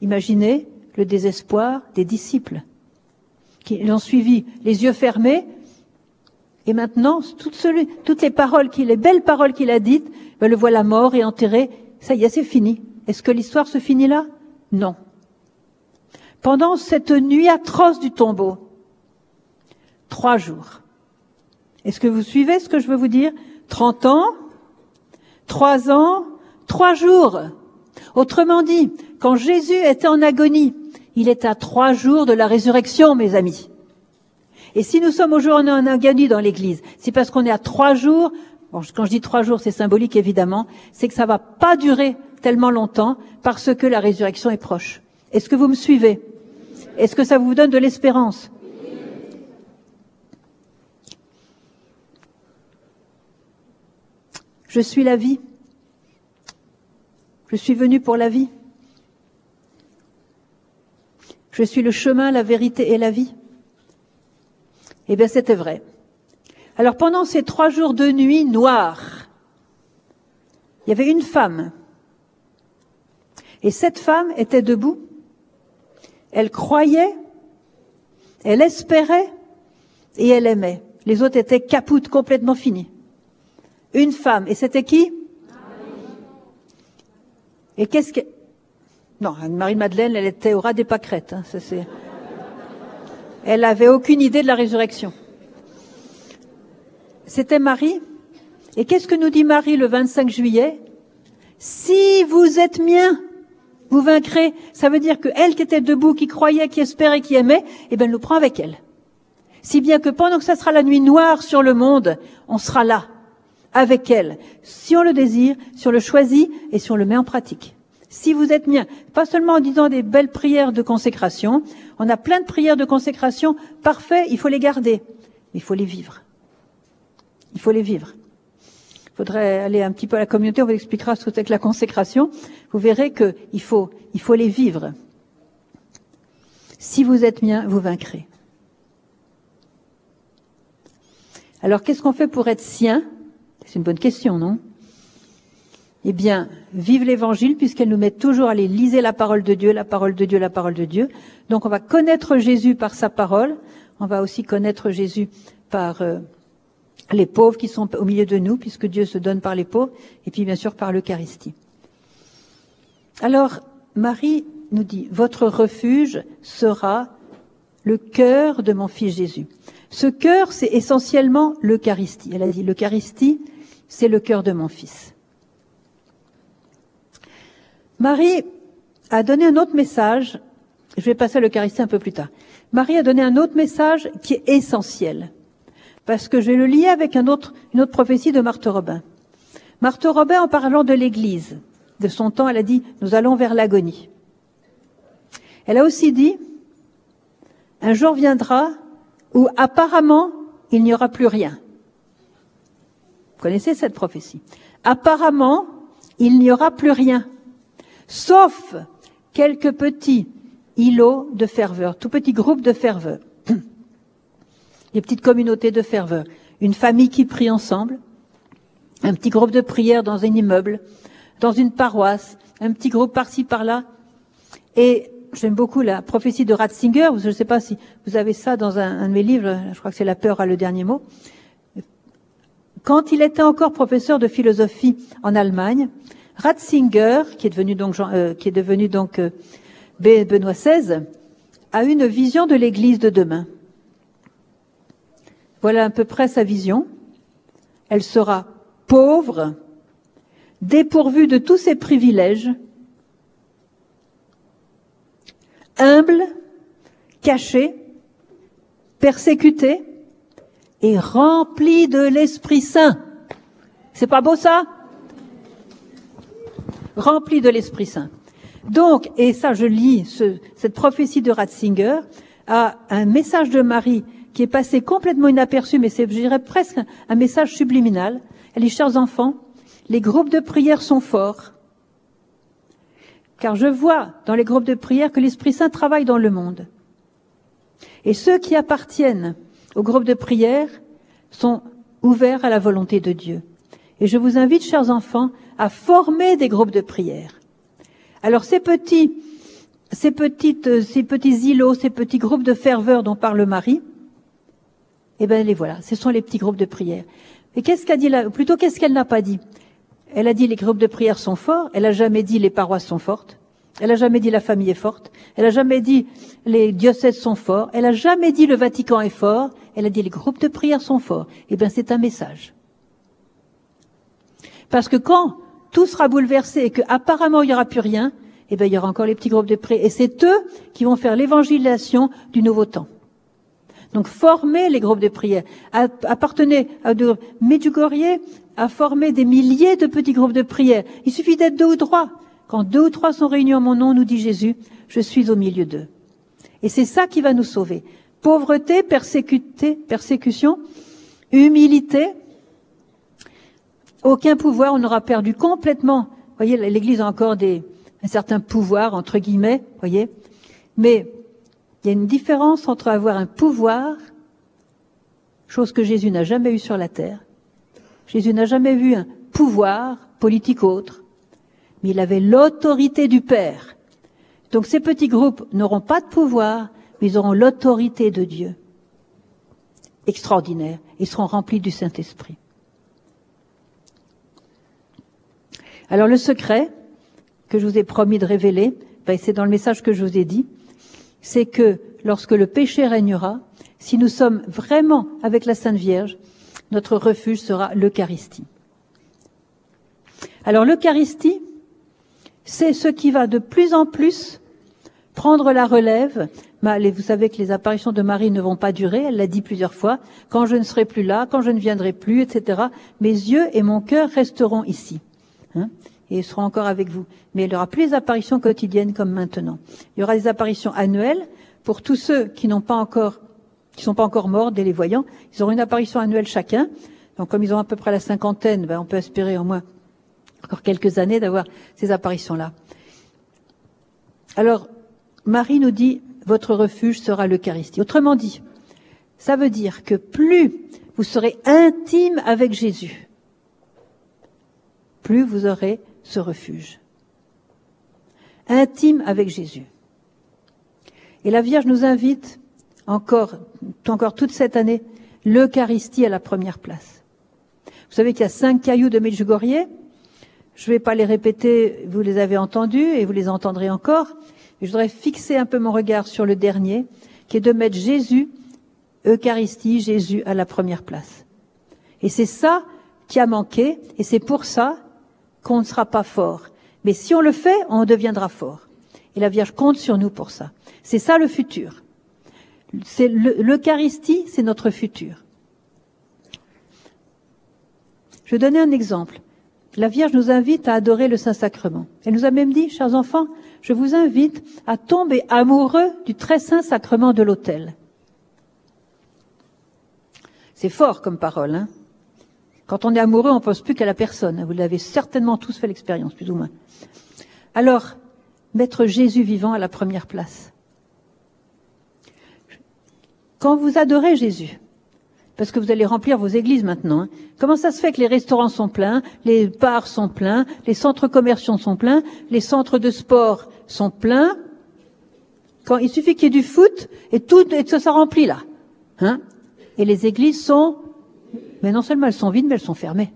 Imaginez le désespoir des disciples qui l'ont suivi les yeux fermés. Et maintenant, toutes, les paroles les belles paroles qu'il a dites, ben le voilà mort et enterré. Ça y est, c'est fini. Est-ce que l'histoire se finit là? Non. Pendant cette nuit atroce du tombeau, trois jours, est-ce que vous suivez ce que je veux vous dire? 30 ans, 3 ans, 3 jours. Autrement dit, quand Jésus était en agonie, il est à trois jours de la résurrection, mes amis. Et si nous sommes aujourd'hui en agonie dans l'Église, c'est parce qu'on est à trois jours. Bon, quand je dis trois jours, c'est symbolique évidemment. C'est que ça va pas durer tellement longtemps parce que la résurrection est proche. Est-ce que vous me suivez? Est-ce que ça vous donne de l'espérance? Je suis la vie. Je suis venu pour la vie. Je suis le chemin, la vérité et la vie. Eh bien, c'était vrai. Alors, pendant ces trois jours de nuit noire, il y avait une femme. Et cette femme était debout. Elle croyait, elle espérait et elle aimait. Les autres étaient capoutes, complètement finis une femme. Et c'était qui? Et qu'est-ce que... Non, Marie-Madeleine, elle était au ras des pâquerettes. Hein. Elle n'avait aucune idée de la résurrection. C'était Marie. Et qu'est-ce que nous dit Marie le 25 juillet? Si vous êtes mien, vous vaincrez. Ça veut dire que elle qui était debout, qui croyait, qui espérait, qui aimait, eh bien, elle nous prend avec elle. Si bien que pendant que ça sera la nuit noire sur le monde, on sera là avec elle, si on le désire, si on le choisit et si on le met en pratique. Si vous êtes mien, pas seulement en disant des belles prières de consécration, on a plein de prières de consécration parfait, il faut les garder, il faut les vivre. Il faut les vivre. Il faudrait aller un petit peu à la communauté, on vous expliquera ce que c'est que la consécration. Vous verrez qu'il faut, il les vivre. Si vous êtes mien, vous vaincrez. Alors qu'est-ce qu'on fait pour être sien? C'est une bonne question, non? Eh bien, vive l'Évangile puisqu'elle nous met toujours à aller liser la parole de Dieu, la parole de Dieu, la parole de Dieu. Donc on va connaître Jésus par sa parole, on va aussi connaître Jésus par euh, les pauvres qui sont au milieu de nous, puisque Dieu se donne par les pauvres, et puis bien sûr par l'Eucharistie. Alors, Marie nous dit, votre refuge sera le cœur de mon fils Jésus. Ce cœur, c'est essentiellement l'Eucharistie. Elle a dit, l'Eucharistie, c'est le cœur de mon fils. Marie a donné un autre message, je vais passer à l'Eucharistie un peu plus tard. Marie a donné un autre message qui est essentiel, parce que je vais le lier avec une autre prophétie de Marthe Robin. Marthe Robin, en parlant de l'Église, de son temps, elle a dit, nous allons vers l'agonie. Elle a aussi dit, un jour viendra où apparemment il n'y aura plus rien. Vous connaissez cette prophétie. Apparemment, il n'y aura plus rien, sauf quelques petits îlots de ferveur, tout petits groupes de ferveur, des petites communautés de ferveur, une famille qui prie ensemble, un petit groupe de prière dans un immeuble, dans une paroisse, un petit groupe par-ci par-là. Et j'aime beaucoup la prophétie de Ratzinger. Je ne sais pas si vous avez ça dans un, de mes livres. Je crois que c'est La peur à le dernier mot. Quand il était encore professeur de philosophie en Allemagne, Ratzinger, qui est devenu donc, euh, euh, Benoît XVI, a une vision de l'Église de demain. Voilà à peu près sa vision. Elle sera pauvre, dépourvue de tous ses privilèges, humble, caché, persécuté et rempli de l'Esprit Saint. C'est pas beau ça? Rempli de l'Esprit Saint. Donc, et ça je lis cette prophétie de Ratzinger, a un message de Marie qui est passé complètement inaperçu, mais c'est, je presque un message subliminal. Elle dit, chers enfants, les groupes de prière sont forts. Car je vois dans les groupes de prière que l'Esprit Saint travaille dans le monde. Et ceux qui appartiennent aux groupes de prière sont ouverts à la volonté de Dieu. Et je vous invite, chers enfants, à former des groupes de prière. Alors ces petits, ces petites, ces petits îlots, ces petits groupes de ferveur dont parle Marie, eh bien les voilà, ce sont les petits groupes de prière. Et qu'est-ce qu'a dit là Plutôt qu'est-ce qu'elle n'a pas dit? Elle a dit les groupes de prière sont forts. Elle a jamais dit les paroisses sont fortes. Elle a jamais dit la famille est forte. Elle a jamais dit les diocèses sont forts. Elle a jamais dit le Vatican est fort. Elle a dit les groupes de prière sont forts. Eh bien, c'est un message. Parce que quand tout sera bouleversé et qu'apparemment il n'y aura plus rien, eh bien, il y aura encore les petits groupes de prière. Et c'est eux qui vont faire l'évangélisation du nouveau temps. Donc, formez les groupes de prière. Appartenez à de Medjugorje à former des milliers de petits groupes de prière. Il suffit d'être deux ou trois. Quand deux ou trois sont réunis en mon nom, nous dit Jésus, je suis au milieu d'eux. Et c'est ça qui va nous sauver. Pauvreté, persécution, humilité, aucun pouvoir, on aura perdu complètement. Vous voyez, l'Église a encore des, un certain pouvoir, entre guillemets, voyez. Mais il y a une différence entre avoir un pouvoir, chose que Jésus n'a jamais eue sur la terre, Jésus n'a jamais vu un pouvoir politique autre, mais il avait l'autorité du Père. Donc ces petits groupes n'auront pas de pouvoir, mais ils auront l'autorité de Dieu. Extraordinaire. Ils seront remplis du Saint-Esprit. Alors le secret que je vous ai promis de révéler, ben, c'est dans le message que je vous ai dit, c'est que lorsque le péché régnera, si nous sommes vraiment avec la Sainte Vierge, notre refuge sera l'Eucharistie. Alors l'Eucharistie, c'est ce qui va de plus en plus prendre la relève. Vous savez que les apparitions de Marie ne vont pas durer, elle l'a dit plusieurs fois, quand je ne serai plus là, quand je ne viendrai plus, etc. Mes yeux et mon cœur resteront ici. Hein, et ils seront encore avec vous. Mais il n'y aura plus les apparitions quotidiennes comme maintenant. Il y aura des apparitions annuelles pour tous ceux qui n'ont pas encore qui sont pas encore morts dès les voyants. Ils auront une apparition annuelle chacun. Donc comme ils ont à peu près la cinquantaine, ben, on peut espérer au moins encore quelques années d'avoir ces apparitions-là. Alors, Marie nous dit, votre refuge sera l'Eucharistie. Autrement dit, ça veut dire que plus vous serez intime avec Jésus, plus vous aurez ce refuge. Intime avec Jésus. Et la Vierge nous invite encore, toute cette année, l'Eucharistie à la première place. Vous savez qu'il y a cinq cailloux de Medjugorje. Je ne vais pas les répéter, vous les avez entendus et vous les entendrez encore. je voudrais fixer un peu mon regard sur le dernier, qui est de mettre Jésus, Eucharistie, Jésus à la première place. Et c'est ça qui a manqué, et c'est pour ça qu'on ne sera pas fort. Mais si on le fait, on deviendra fort. Et la Vierge compte sur nous pour ça. C'est ça le futur. L'Eucharistie, c'est notre futur. Je vais donner un exemple. La Vierge nous invite à adorer le Saint-Sacrement. Elle nous a même dit, chers enfants, je vous invite à tomber amoureux du très saint sacrement de l'autel. C'est fort comme parole. Hein Quand on est amoureux, on pense plus qu'à la personne. Vous l'avez certainement tous fait l'expérience, plus ou moins. Alors, mettre Jésus vivant à la première place. Quand vous adorez Jésus, parce que vous allez remplir vos églises maintenant. Hein. Comment ça se fait que les restaurants sont pleins, les bars sont pleins, les centres commerciaux sont pleins, les centres de sport sont pleins? Quand il suffit qu'il y ait du foot et tout et ça, ça remplit là. Hein? Et les églises sont, mais non seulement elles sont vides, mais elles sont fermées.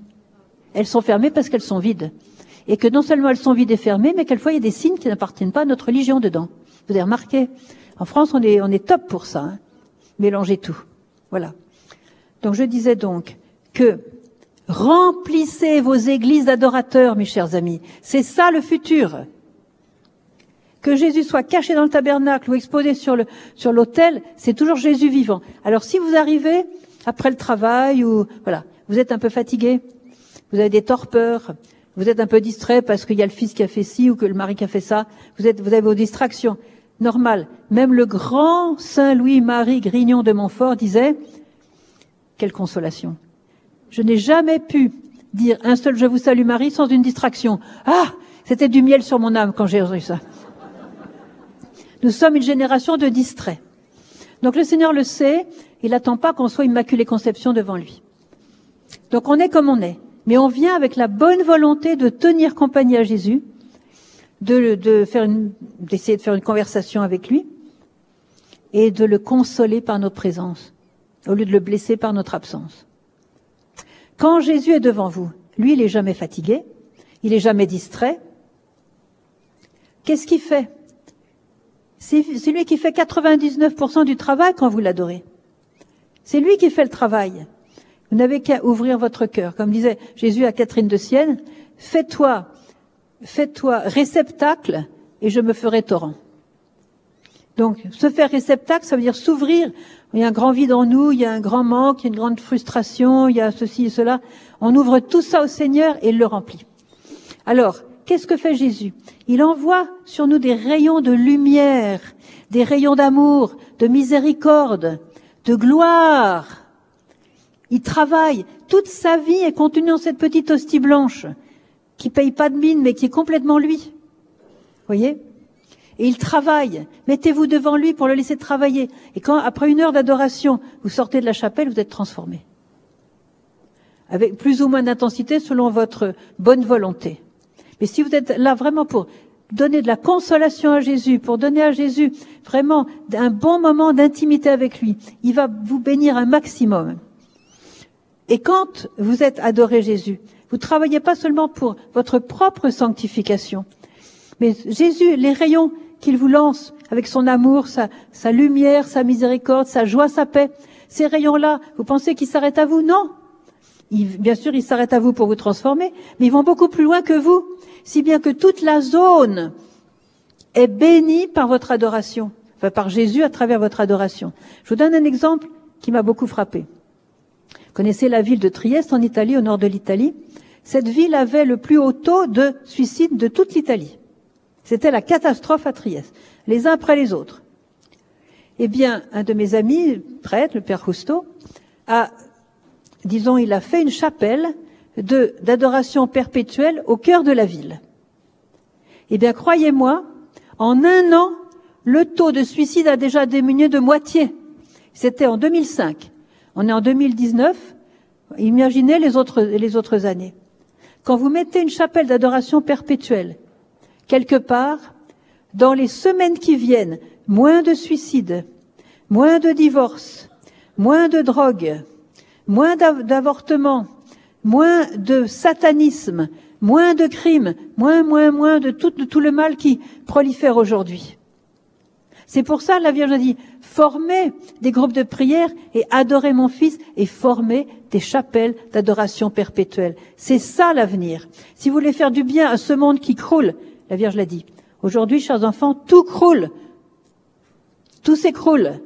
Elles sont fermées parce qu'elles sont vides. Et que non seulement elles sont vides et fermées, mais quelquefois il des signes qui n'appartiennent pas à notre religion dedans. Vous avez remarqué En France, on est, on est top pour ça. Hein Mélanger tout. Voilà. Donc je disais donc que remplissez vos églises d'adorateurs, mes chers amis. C'est ça le futur. Que Jésus soit caché dans le tabernacle ou exposé sur l'autel, c'est toujours Jésus vivant. Alors si vous arrivez après le travail ou voilà, vous êtes un peu fatigué, vous avez des torpeurs, vous êtes un peu distrait parce qu'il y a le fils qui a fait ci ou que le mari qui a fait ça, vous êtes vous avez vos distractions. Normal. Même le grand Saint Louis-Marie Grignon de Montfort disait quelle consolation. Je n'ai jamais pu dire un seul je vous salue Marie sans une distraction. Ah, c'était du miel sur mon âme quand j'ai entendu ça. Nous sommes une génération de distraits. Donc le Seigneur le sait, il n'attend pas qu'on soit immaculée conception devant lui. Donc on est comme on est, mais on vient avec la bonne volonté de tenir compagnie à Jésus, de, de faire d'essayer de faire une conversation avec lui et de le consoler par notre présence au lieu de le blesser par notre absence. Quand Jésus est devant vous, lui, il est jamais fatigué, il est jamais distrait. Qu'est-ce qu'il fait? C'est lui qui fait 99% du travail quand vous l'adorez. C'est lui qui fait le travail. Vous n'avez qu'à ouvrir votre cœur. Comme disait Jésus à Catherine de Sienne, fais-toi, fais-toi réceptacle et je me ferai torrent. Donc, se faire réceptacle, ça veut dire s'ouvrir il y a un grand vide en nous, il y a un grand manque, il y a une grande frustration, il y a ceci et cela. On ouvre tout ça au Seigneur et il le remplit. Alors, qu'est-ce que fait Jésus? Il envoie sur nous des rayons de lumière, des rayons d'amour, de miséricorde, de gloire. Il travaille. Toute sa vie est contenue dans cette petite hostie blanche qui paye pas de mine mais qui est complètement lui. Voyez? Et il travaille. Mettez-vous devant lui pour le laisser travailler. Et quand, après une heure d'adoration, vous sortez de la chapelle, vous êtes transformé. Avec plus ou moins d'intensité selon votre bonne volonté. Mais si vous êtes là vraiment pour donner de la consolation à Jésus, pour donner à Jésus vraiment un bon moment d'intimité avec lui, il va vous bénir un maximum. Et quand vous êtes adoré Jésus, vous travaillez pas seulement pour votre propre sanctification, mais Jésus, les rayons qu'il vous lance avec son amour, sa, sa, lumière, sa miséricorde, sa joie, sa paix. Ces rayons-là, vous pensez qu'ils s'arrêtent à vous? Non. Bien sûr, ils s'arrêtent à vous pour vous transformer, mais ils vont beaucoup plus loin que vous, si bien que toute la zone est bénie par votre adoration, enfin par Jésus à travers votre adoration. Je vous donne un exemple qui m'a beaucoup frappé. Vous connaissez la ville de Trieste en Italie, au nord de l'Italie. Cette ville avait le plus haut taux de suicide de toute l'Italie. C'était la catastrophe à Trieste, les uns après les autres. Eh bien, un de mes amis, prêtre, le père Cousteau, a, disons, il a fait une chapelle d'adoration perpétuelle au cœur de la ville. Eh bien, croyez-moi, en un an, le taux de suicide a déjà diminué de moitié. C'était en 2005. On est en 2019. Imaginez les autres, les autres années. Quand vous mettez une chapelle d'adoration perpétuelle quelque part, dans les semaines qui viennent, moins de suicides, moins de divorces, moins de drogue, moins d'avortements, moins de satanisme, moins de crimes, moins, moins, moins de tout, le mal qui prolifère aujourd'hui. C'est pour ça, la Vierge a dit, formez des groupes de prière et adorez mon Fils et formez des chapelles d'adoration perpétuelle. C'est ça l'avenir. Si vous voulez faire du bien à ce monde qui croule, la Vierge l'a dit. Aujourd'hui, chers enfants, tout croule. Tout s'écroule.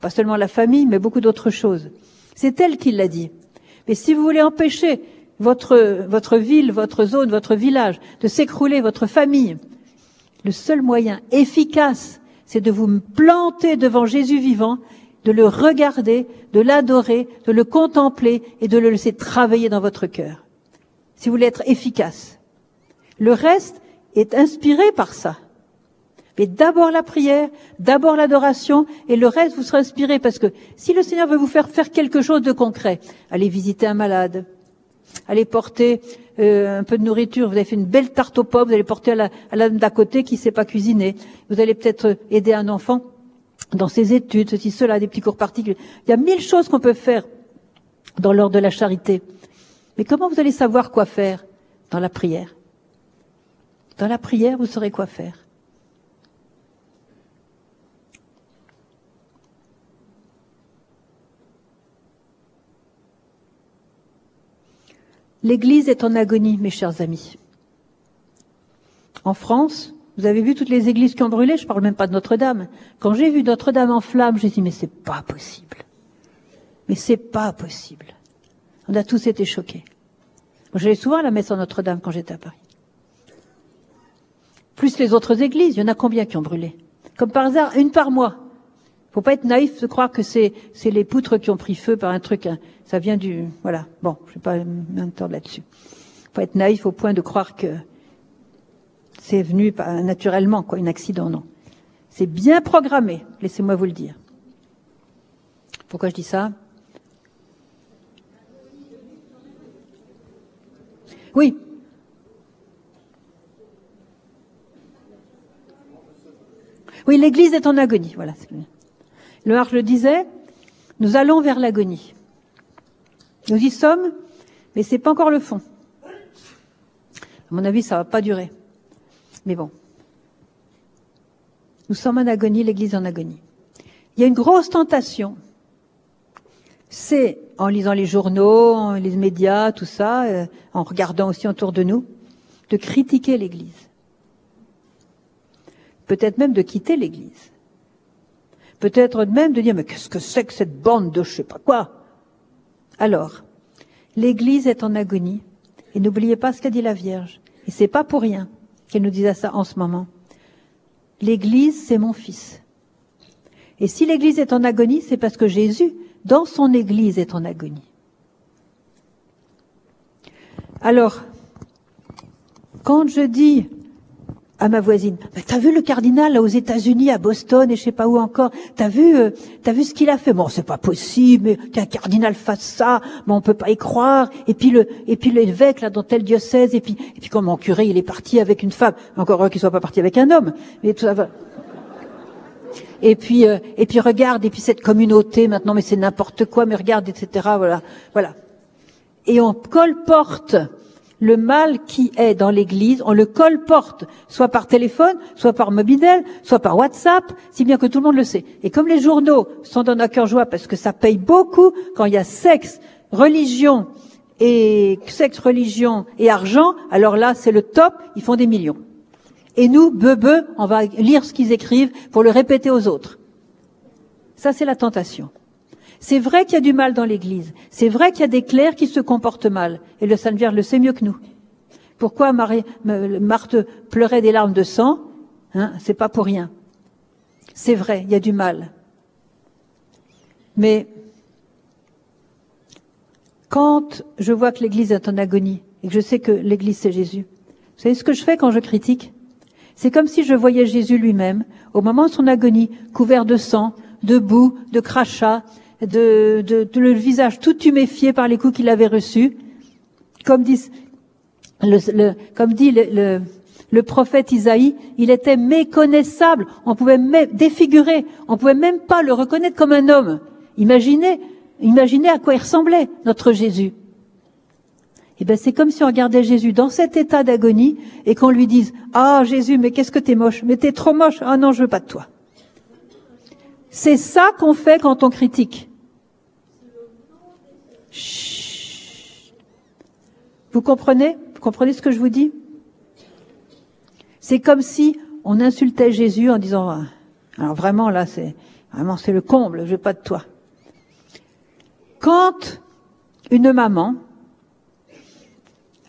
Pas seulement la famille, mais beaucoup d'autres choses. C'est elle qui l'a dit. Mais si vous voulez empêcher votre, ville, votre zone, votre village de s'écrouler, votre famille, le seul moyen efficace, c'est de vous planter devant Jésus vivant de le regarder, de l'adorer, de le contempler et de le laisser travailler dans votre cœur. Si vous voulez être efficace. Le reste est inspiré par ça. Mais d'abord la prière, d'abord l'adoration, et le reste vous sera inspiré parce que si le Seigneur veut vous faire faire quelque chose de concret, allez visiter un malade, allez porter euh, un peu de nourriture, vous avez fait une belle tarte aux pommes, vous allez porter à la, à d'à côté qui sait pas cuisiner, vous allez peut-être aider un enfant dans ses études, ceci, cela, des petits cours particuliers. Il y a mille choses qu'on peut faire dans l'ordre de la charité. Mais comment vous allez savoir quoi faire Dans la prière? Dans la prière, vous saurez quoi faire. L'Église est en agonie, mes chers amis. En France, vous avez vu toutes les églises qui ont brûlé, je parle même pas de Notre-Dame. Quand j'ai vu Notre-Dame en flammes, j'ai dit mais c'est pas possible. Mais c'est pas possible. On a tous été choqués. J'allais souvent à la messe en Notre-Dame quand j'étais à Paris. Plus les autres églises, il y en a combien qui ont brûlé? Comme par hasard, une par mois. Faut pas être naïf de croire que c'est c'est les poutres qui ont pris feu par un truc. Hein. Ça vient du voilà. Bon, je vais pas m'entendre là-dessus. Faut être naïf au point de croire que c'est venu naturellement quoi, un accident non. C'est bien programmé. Laissez-moi vous le dire. Pourquoi je dis ça? Oui. Oui, l'Église est en agonie. Voilà. Le Marche le disait, nous allons vers l'agonie. Nous y sommes, mais c'est pas encore le fond. À mon avis, ça va pas durer. Mais bon. Nous sommes en agonie, l'Église en agonie. Il y a une grosse tentation. C'est en lisant les journaux, les médias, tout ça, euh, en regardant aussi autour de nous, de critiquer l'Église. Peut-être même de quitter l'Église. Peut-être même de dire, mais qu'est-ce que c'est que cette bande de je sais pas quoi? Alors, l'Église est en agonie. Et n'oubliez pas ce qu'a dit la Vierge. Et c'est pas pour rien qu'elle nous disait ça en ce moment. L'Église, c'est mon fils. Et si l'Église est en agonie, c'est parce que Jésus, dans son Église, est en agonie. Alors, quand je dis à ma voisine. T'as vu le cardinal là aux États-Unis, à Boston et je sais pas où encore. T'as vu, euh, t'as vu ce qu'il a fait? Bon, c'est pas possible qu'un cardinal fasse ça. Bon, on peut pas y croire. Et puis le, et puis l'évêque là dans tel diocèse. Et puis, et puis comme mon curé, il est parti avec une femme. Encore heureux qu'il soit pas parti avec un homme. Mais tout ça va. Et puis, euh, et puis regarde. Et puis cette communauté maintenant, mais c'est n'importe quoi. Mais regarde, etc. Voilà, voilà. Et on colporte le mal qui est dans l'Église, on le colporte, soit par téléphone, soit par mobile, soit par WhatsApp, si bien que tout le monde le sait. Et comme les journaux sont dans notre cœur joie parce que ça paye beaucoup quand il y a sexe, religion et sexe, religion et argent, alors là c'est le top, ils font des millions. Et nous, bebe, on va lire ce qu'ils écrivent pour le répéter aux autres. Ça c'est la tentation. C'est vrai qu'il y a du mal dans l'Église. C'est vrai qu'il y a des clercs qui se comportent mal. Et le Sainte Vierge le sait mieux que nous. Pourquoi Marie, Marthe pleurait des larmes de sang hein, C'est pas pour rien. C'est vrai, il y a du mal. Mais quand je vois que l'Église est en agonie et que je sais que l'Église c'est Jésus, vous savez ce que je fais quand je critique? C'est comme si je voyais Jésus lui-même, au moment de son agonie, couvert de sang, de boue, de crachats, de, de, le visage tout tuméfié par les coups qu'il avait reçus. Comme dit, le, prophète Isaïe, il était méconnaissable. On pouvait même défigurer. On pouvait même pas le reconnaître comme un homme. Imaginez, imaginez à quoi il ressemblait, notre Jésus. Eh ben, c'est comme si on regardait Jésus dans cet état d'agonie et qu'on lui dise, ah, Jésus, mais qu'est-ce que t'es moche? Mais t'es trop moche. Ah non, je veux pas de toi. C'est ça qu'on fait quand on critique. Vous comprenez? Vous comprenez ce que je vous dis? C'est comme si on insultait Jésus en disant ah, alors vraiment là c'est vraiment c'est le comble, je veux pas de toi. Quand une maman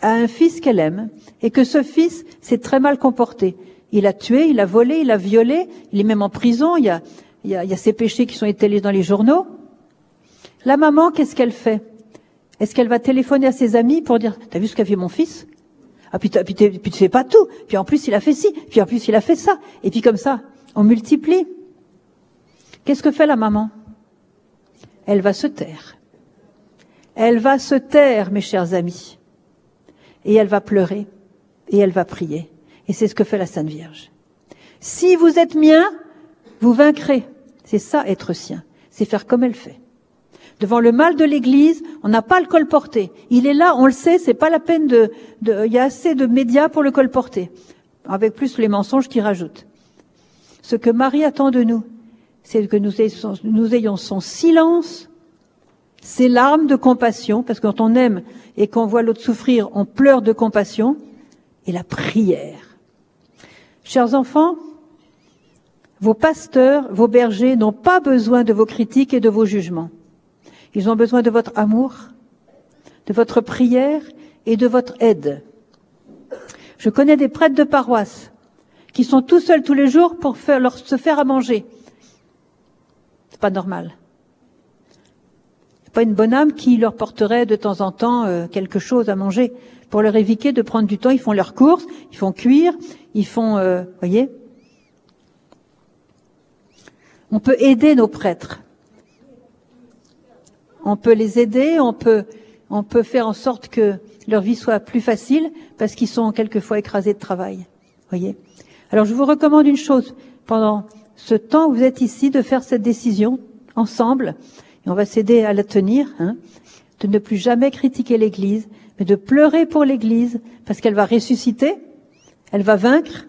a un fils qu'elle aime et que ce fils s'est très mal comporté, il a tué, il a volé, il a violé, il est même en prison, il y a il y a, il y a ces péchés qui sont étalés dans les journaux. La maman, qu'est-ce qu'elle fait? Est-ce qu'elle va téléphoner à ses amis pour dire T'as vu ce qu'a fait mon fils? Ah puis, puis, puis tu sais pas tout. Puis en plus il a fait ci. Puis en plus il a fait ça. Et puis comme ça, on multiplie. Qu'est-ce que fait la maman? Elle va se taire. Elle va se taire, mes chers amis. Et elle va pleurer. Et elle va prier. Et c'est ce que fait la Sainte Vierge. Si vous êtes mien, vous vaincrez. C'est ça, être sien. C'est faire comme elle fait. Devant le mal de l'Église, on n'a pas le colporter. Il est là, on le sait, c'est pas la peine de, il y a assez de médias pour le colporter. Avec plus les mensonges qui rajoutent. Ce que Marie attend de nous, c'est que nous ayons son silence, ses larmes de compassion, parce que quand on aime et qu'on voit l'autre souffrir, on pleure de compassion, et la prière. Chers enfants, vos pasteurs, vos bergers n'ont pas besoin de vos critiques et de vos jugements. Ils ont besoin de votre amour, de votre prière et de votre aide. Je connais des prêtres de paroisse qui sont tout seuls tous les jours pour se faire à manger. C'est pas normal. Pas une bonne âme qui leur porterait de temps en temps euh, quelque chose à manger pour leur éviter de prendre du temps. Ils font leurs courses, ils font cuire, ils font, euh, voyez. On peut aider nos prêtres. On peut les aider, on peut, on peut faire en sorte que leur vie soit plus facile parce qu'ils sont quelquefois écrasés de travail. Voyez. Alors je vous recommande une chose pendant ce temps où vous êtes ici de faire cette décision ensemble et on va s'aider à la tenir, hein, de ne plus jamais critiquer l'Église, mais de pleurer pour l'Église parce qu'elle va ressusciter, elle va vaincre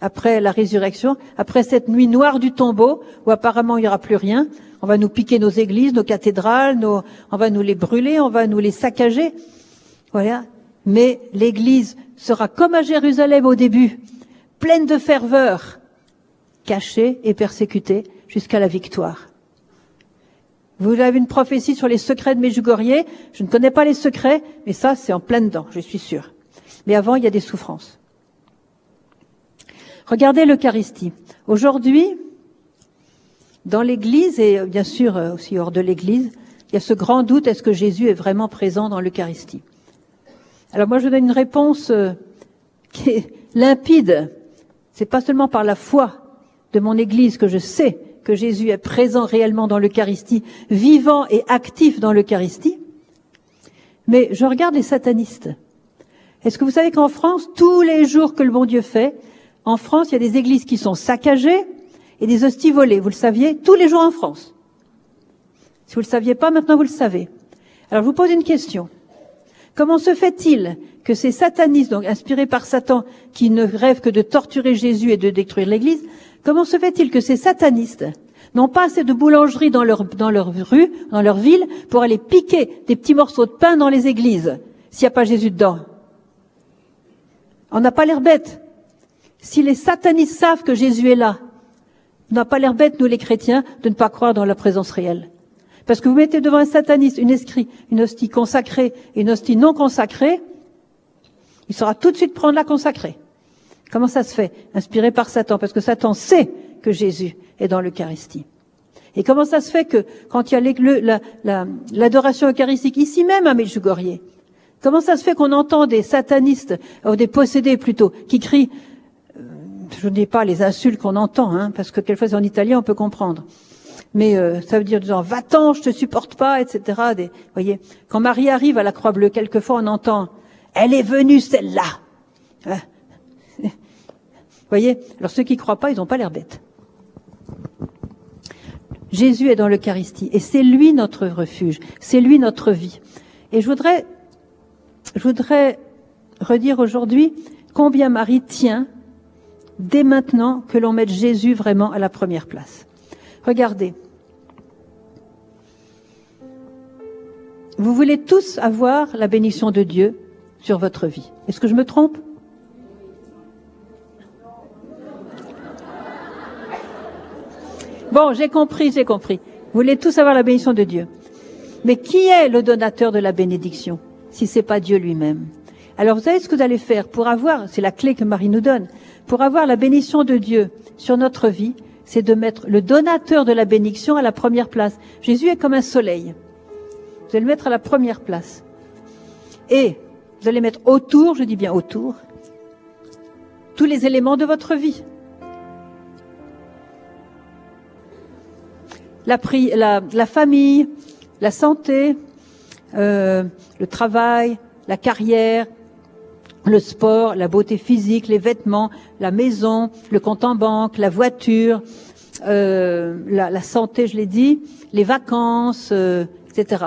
après la résurrection, après cette nuit noire du tombeau où apparemment il n'y aura plus rien. On va nous piquer nos églises, nos cathédrales, on va nous les brûler, on va nous les saccager. Voilà. Mais l'église sera comme à Jérusalem au début, pleine de ferveur, cachée et persécutée jusqu'à la victoire. Vous avez une prophétie sur les secrets de Medjugorje. Je ne connais pas les secrets, mais ça, c'est en plein dedans, je suis sûre. Mais avant, il y a des souffrances. Regardez l'Eucharistie. Aujourd'hui, dans l'Église et bien sûr aussi hors de l'Église, il y a ce grand doute est-ce que Jésus est vraiment présent dans l'Eucharistie? Alors moi, je donne une réponse euh, qui est limpide. C'est pas seulement par la foi de mon Église que je sais que Jésus est présent réellement dans l'Eucharistie, vivant et actif dans l'Eucharistie, mais je regarde les satanistes. Est-ce que vous savez qu'en France, tous les jours que le bon Dieu fait, en France, il y a des églises qui sont saccagées et des hosties volées. Vous le saviez tous les jours en France. Si vous ne le saviez pas, maintenant vous le savez. Alors je vous pose une question. Comment se fait-il que ces satanistes, donc inspirés par Satan, qui ne rêvent que de torturer Jésus et de détruire l'Église, comment se fait-il que ces satanistes n'ont pas assez de boulangerie dans leur, dans leur rue, dans leur ville, pour aller piquer des petits morceaux de pain dans les églises, s'il n'y a pas Jésus dedans? On n'a pas l'air bête. Si les satanistes savent que Jésus est là, n'a pas l'air bête, nous les chrétiens, de ne pas croire dans la présence réelle. Parce que vous mettez devant un sataniste une, escrit, une hostie consacrée et une hostie non consacrée, il saura tout de suite prendre la consacrée. Comment ça se fait? Inspiré par Satan, parce que Satan sait que Jésus est dans l'Eucharistie. Et comment ça se fait que quand il y a l'adoration la, la, eucharistique ici même à Medjugorje, comment ça se fait qu'on entend des satanistes, ou des possédés plutôt, qui crient je ne dis pas les insultes qu'on entend, hein, parce que quelquefois en italien, on peut comprendre. Mais euh, ça veut dire disant va-t'en, je te supporte pas, etc. Voyez, quand Marie arrive à la Croix Bleue, quelquefois on entend elle est venue celle-là. Hein voyez, alors ceux qui croient pas, ils n'ont pas l'air bêtes. Jésus est dans l'Eucharistie et c'est lui notre refuge, c'est lui notre vie. Et je voudrais, je voudrais redire aujourd'hui combien Marie tient dès maintenant que l'on mette Jésus vraiment à la première place. Regardez. Vous voulez tous avoir la bénédiction de Dieu sur votre vie. Est-ce que je me trompe? Bon, j'ai compris, j'ai compris. Vous voulez tous avoir la bénédiction de Dieu. Mais qui est le donateur de la bénédiction si c'est pas Dieu lui-même? Alors vous savez ce que vous allez faire pour avoir, c'est la clé que Marie nous donne, pour avoir la bénédiction de Dieu sur notre vie, c'est de mettre le donateur de la bénédiction à la première place. Jésus est comme un soleil. Vous allez le mettre à la première place. Et vous allez mettre autour, je dis bien autour, tous les éléments de votre vie. La, la famille, la santé, euh, le travail, la carrière, le sport, la beauté physique, les vêtements, la maison, le compte en banque, la voiture, euh, la, santé, je l'ai dit, les vacances, euh, etc.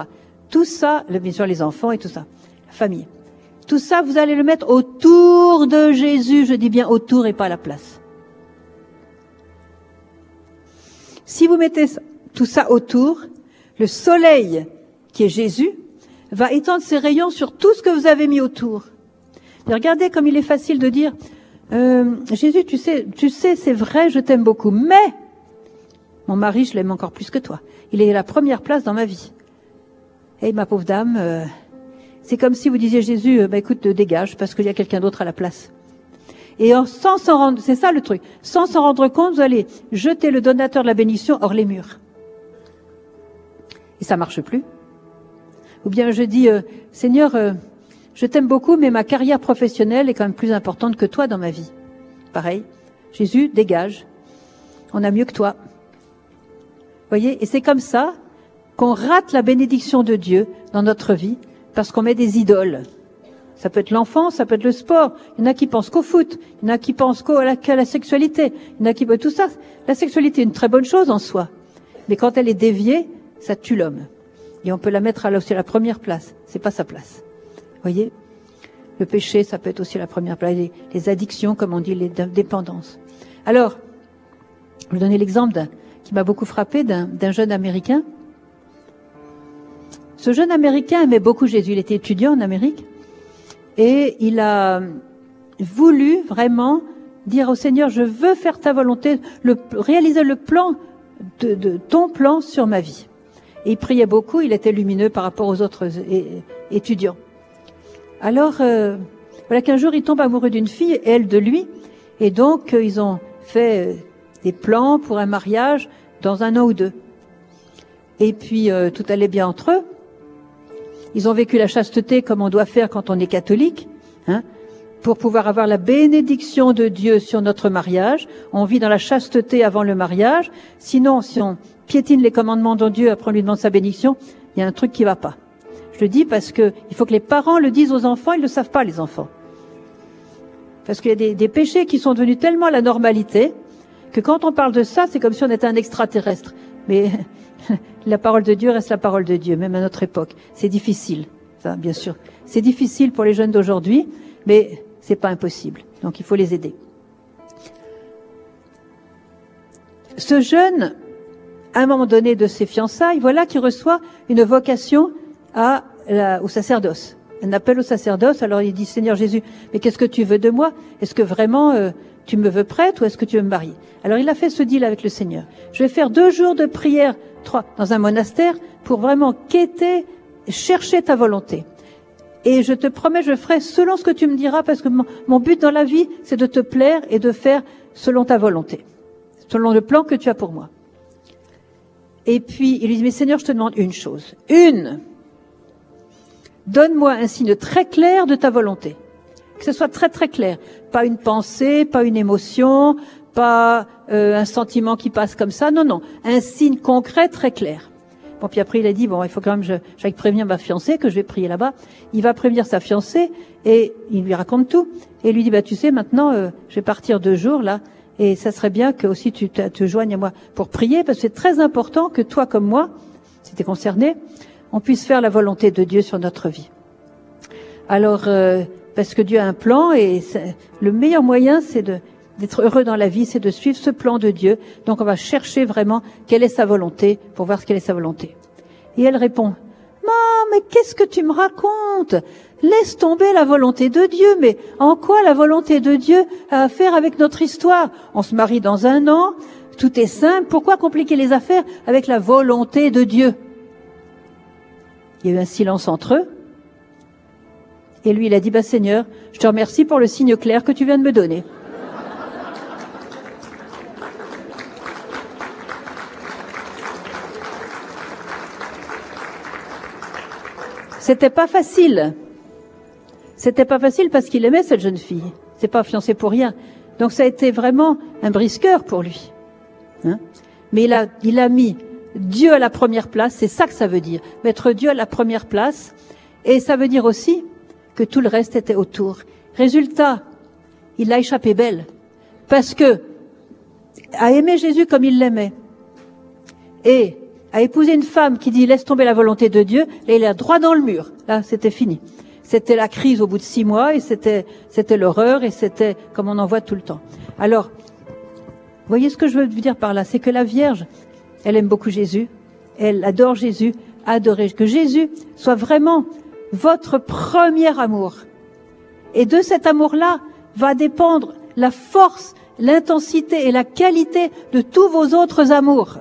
Tout ça, bien sûr les enfants et tout ça, la famille. Tout ça, vous allez le mettre autour de Jésus, je dis bien autour et pas à la place. Si vous mettez tout ça autour, le soleil, qui est Jésus, va étendre ses rayons sur tout ce que vous avez mis autour. Regardez comme il est facile de dire, euh, Jésus, tu sais, tu sais, c'est vrai, je t'aime beaucoup, mais mon mari, je l'aime encore plus que toi. Il est à la première place dans ma vie. Et ma pauvre dame, euh, c'est comme si vous disiez Jésus, euh, bah, écoute, dégage parce qu'il y a quelqu'un d'autre à la place. Et sans s'en rendre, c'est ça le truc, sans s'en rendre compte, vous allez jeter le donateur de la bénédiction hors les murs. Et ça marche plus. Ou bien je dis, Seigneur, je t'aime beaucoup, mais ma carrière professionnelle est quand même plus importante que toi dans ma vie. Pareil. Jésus, dégage. On a mieux que toi. Voyez, et c'est comme ça qu'on rate la bénédiction de Dieu dans notre vie parce qu'on met des idoles. Ça peut être l'enfant, ça peut être le sport. Il y en a qui pensent qu'au foot, il y en a qui pensent qu'à la, la sexualité, il y en a qui tout ça. La sexualité est une très bonne chose en soi, mais quand elle est déviée, ça tue l'homme. Et on peut la mettre à la, la première place. C'est pas sa place. Voyez, le péché, ça peut être aussi la première place. Les, addictions, comme on dit, les dé- dépendances. Alors, je vais donner l'exemple qui m'a beaucoup frappé d'un jeune Américain. Ce jeune Américain aimait beaucoup Jésus. Il était étudiant en Amérique et il a voulu vraiment dire au Seigneur, je veux faire ta volonté, réaliser le plan de, ton plan sur ma vie. Et il priait beaucoup, il était lumineux par rapport aux autres é- étudiants. Alors, euh, voilà qu'un jour, il tombe amoureux d'une fille, elle de lui, et donc euh, ils ont fait euh, des plans pour un mariage dans un an ou deux. Et puis, euh, tout allait bien entre eux. Ils ont vécu la chasteté comme on doit faire quand on est catholique, hein, pour pouvoir avoir la bénédiction de Dieu sur notre mariage. On vit dans la chasteté avant le mariage. Sinon, si on piétine les commandements de Dieu après on lui demande sa bénédiction, il y a un truc qui va pas. Le dis parce que il faut que les parents le disent aux enfants, ils ne le savent pas les enfants. Parce qu'il y a des, péchés qui sont devenus tellement la normalité que quand on parle de ça, c'est comme si on était un extraterrestre. Mais la parole de Dieu reste la parole de Dieu, même à notre époque. C'est difficile, ça, bien sûr. C'est difficile pour les jeunes d'aujourd'hui, mais c'est pas impossible. Donc il faut les aider. Ce jeune, à un moment donné de ses fiançailles, voilà qu'il reçoit une vocation à la- au sacerdoce. Un appel au sacerdoce. Alors il dit Seigneur Jésus, mais qu'est-ce que tu veux de moi? Est-ce que vraiment euh, tu me veux prête ou est-ce que tu veux me marier? Alors il a fait ce deal avec le Seigneur. Je vais faire deux jours de prière, trois, dans un monastère pour vraiment quêter, chercher ta volonté. Et je te promets, je ferai selon ce que tu me diras, parce que mon, mon but dans la vie, c'est de te plaire et de faire selon ta volonté, selon le plan que tu as pour moi. Et puis, il lui dit, mais Seigneur, je te demande une chose. Une. Donne-moi un signe très clair de ta volonté. Que ce soit très très clair. Pas une pensée, pas une émotion, pas euh, un sentiment qui passe comme ça. Non, non. Un signe concret, très clair. Bon, puis après, il a dit, bon, il faut quand même que j'aille prévenir ma fiancée, que je vais prier là-bas. Il va prévenir sa fiancée, et il lui raconte tout. Et lui dit, bah, tu sais, maintenant, euh, je vais partir deux jours, là, et ça serait bien que aussi tu te, te joignes à moi pour prier, parce que c'est très important que toi comme moi, si tu es concerné, on puisse faire la volonté de Dieu sur notre vie. Alors, euh, parce que Dieu a un plan, et le meilleur moyen, c'est d'être heureux dans la vie, c'est de suivre ce plan de Dieu. Donc on va chercher vraiment quelle est sa volonté pour voir quelle est sa volonté. Et elle répond, Maman, mais qu'est-ce que tu me racontes? Laisse tomber la volonté de Dieu, mais en quoi la volonté de Dieu a à avec notre histoire? On se marie dans un an, tout est simple, pourquoi compliquer les affaires avec la volonté de Dieu? Il y a eu un silence entre eux. Et lui, il a dit, bah, Seigneur, je te remercie pour le signe clair que tu viens de me donner. C'était pas facile. C'était pas facile parce qu'il aimait cette jeune fille. C'est pas fiancé pour rien. Donc ça a été vraiment un brisqueur pour lui. Hein. Mais il a mis Dieu à la première place. C'est ça que ça veut dire. Mettre Dieu à la première place. Et ça veut dire aussi que tout le reste était autour. Résultat, il a échappé belle. Parce que, a aimé Jésus comme il l'aimait. Et a épousé une femme qui dit laisse tomber la volonté de Dieu, et il est droit dans le mur. Là, c'était fini. C'était la crise au bout de six mois, et c'était, c'était l'horreur, et c'était comme on en voit tout le temps. Alors, voyez ce que je veux dire par là, c'est que la Vierge, elle aime beaucoup Jésus, elle adore Jésus, adorer, que Jésus soit vraiment votre premier amour. Et de cet amour-là va dépendre la force, l'intensité et la qualité de tous vos autres amours.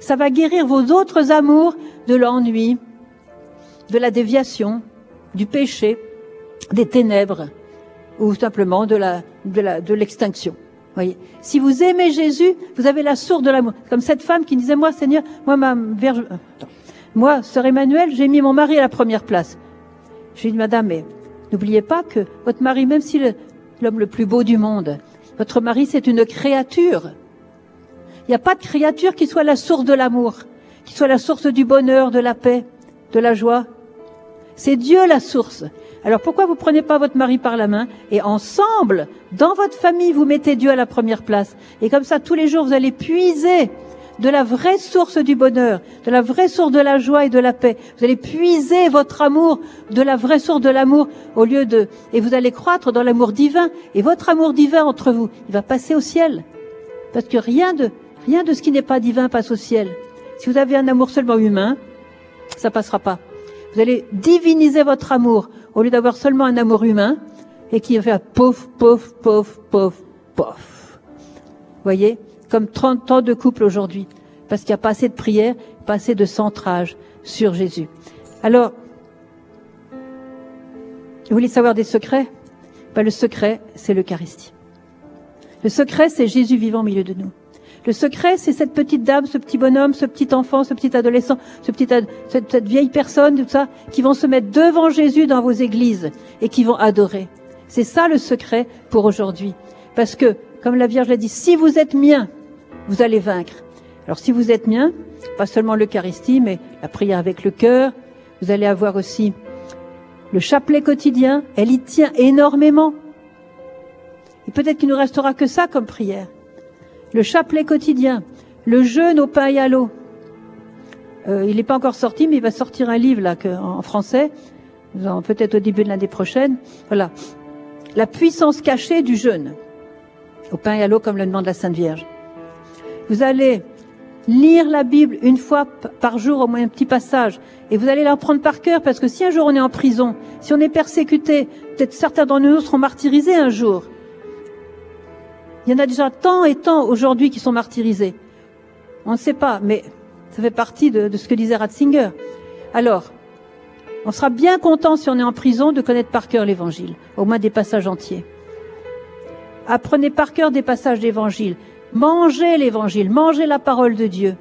Ça va guérir vos autres amours de l'ennui, de la déviation, du péché, des ténèbres ou simplement de l'extinction. Voyez, si vous aimez Jésus, vous avez la source de l'amour. Comme cette femme qui disait moi Seigneur, moi ma verge, moi sœur Emmanuel, j'ai mis mon mari à la première place. Lui dit Madame, mais n'oubliez pas que votre mari, même si l'homme le plus beau du monde, votre mari c'est une créature. Il n'y a pas de créature qui soit la source de l'amour, qui soit la source du bonheur, de la paix, de la joie. C'est Dieu la source. Alors pourquoi vous prenez pas votre mari par la main et ensemble, dans votre famille, vous mettez Dieu à la première place? Et comme ça, tous les jours, vous allez puiser de la vraie source du bonheur, de la vraie source de la joie et de la paix. Vous allez puiser votre amour de la vraie source de l'amour au lieu de... Et vous allez croître dans l'amour divin. Et votre amour divin entre vous, il va passer au ciel. Parce que rien de, rien de ce qui n'est pas divin passe au ciel. Si vous avez un amour seulement humain, ça passera pas. Vous allez diviniser votre amour au lieu d'avoir seulement un amour humain et qui va faire pouf, pouf, pouf, pouf, pouf. Voyez Comme 30 ans de couple aujourd'hui. Parce qu'il n'y a pas assez de prière, pas assez de centrage sur Jésus. Alors, vous voulez savoir des secrets? Ben, Le secret, c'est l'Eucharistie. Le secret, c'est Jésus vivant au milieu de nous. Le secret, c'est cette petite dame, ce petit bonhomme, ce petit enfant, ce petit adolescent, cette, vieille personne, tout ça, qui vont se mettre devant Jésus dans vos églises et qui vont adorer. C'est ça le secret pour aujourd'hui. Parce que, comme la Vierge l'a dit, si vous êtes mien, vous allez vaincre. Alors si vous êtes mien, pas seulement l'Eucharistie, mais la prière avec le cœur, vous allez avoir aussi le chapelet quotidien, elle y tient énormément. Et peut-être qu'il ne restera que ça comme prière le chapelet quotidien, le jeûne au pain et à l'eau. Euh, il n'est pas encore sorti, mais il va sortir un livre là en français, peut-être au début de l'année prochaine. Voilà, la puissance cachée du jeûne au pain et à l'eau, comme le demande la Sainte Vierge. Vous allez lire la Bible une fois par jour, au moins un petit passage, et vous allez la prendre par cœur, parce que si un jour on est en prison, si on est persécuté, peut-être certains d'entre nous seront martyrisés un jour. Il y en a déjà tant et tant aujourd'hui qui sont martyrisés. On ne sait pas, mais ça fait partie de, ce que disait Ratzinger. Alors, on sera bien content si on est en prison de connaître par cœur l'évangile, au moins des passages entiers. Apprenez par cœur des passages d'évangile. Mangez l'évangile, mangez la parole de Dieu.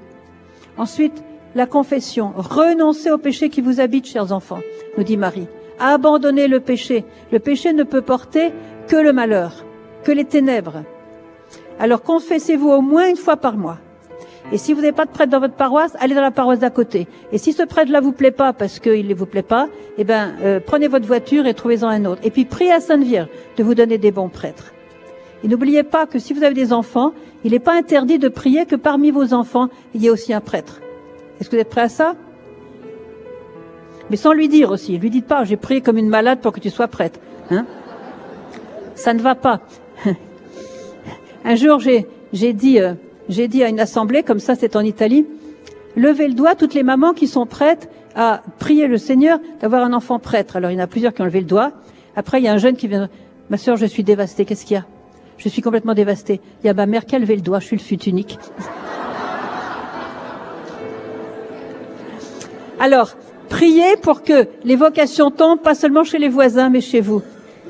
Ensuite, la confession. Renoncez au péché qui vous habite, chers enfants, nous dit Marie. Abandonnez le péché. Le péché ne peut porter que le malheur, que les ténèbres. Alors confessez-vous au moins une fois par mois. Et si vous n'avez pas de prêtre dans votre paroisse, allez dans la paroisse d'à côté. Et si ce prêtre-là vous plaît pas parce qu'il ne vous plaît pas, eh ben euh, prenez votre voiture et trouvez-en un autre. Et puis priez à Sainte Vierge de vous donner des bons prêtres. Et n'oubliez pas que si vous avez des enfants, il n'est pas interdit de prier que parmi vos enfants, il y ait aussi un prêtre. Est-ce que vous êtes prêts à ça? Mais sans lui dire aussi. Lui dites pas, j'ai prié comme une malade pour que tu sois prêtre. Hein? Ça ne va pas. Un jour, j'ai dit, euh, dit à une assemblée, comme ça c'est en Italie, levez le doigt toutes les mamans qui sont prêtes à prier le Seigneur d'avoir un enfant prêtre. Alors il y en a plusieurs qui ont levé le doigt. Après, il y a un jeune qui vient, ma sœur, je suis dévastée. Qu'est-ce qu'il y a? Je suis complètement dévastée. Il y a ma mère qui a levé le doigt. Je suis le fut unique. Alors, priez pour que les vocations tombent, pas seulement chez les voisins, mais chez vous.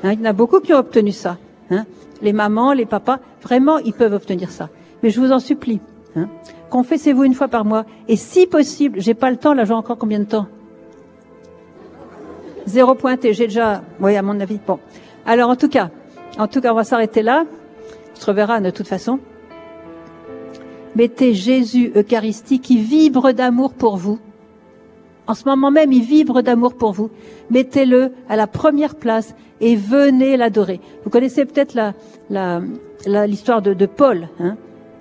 Hein, il y en a beaucoup qui ont obtenu ça. Hein les mamans, les papas, vraiment, ils peuvent obtenir ça. Mais je vous en supplie, hein, confessez-vous une fois par mois. Et si possible, j'ai pas le temps, là j'ai encore combien de temps? Zéro pointé, j'ai déjà, oui, à mon avis. Bon. Alors, en tout cas, en tout cas, on va s'arrêter là. On se reverra de toute façon. Mettez Jésus Eucharistie qui vibre d'amour pour vous. En ce moment même, il vibre d'amour pour vous. Mettez-le à la première place et venez l'adorer. Vous connaissez peut-être l'histoire de, Paul, hein,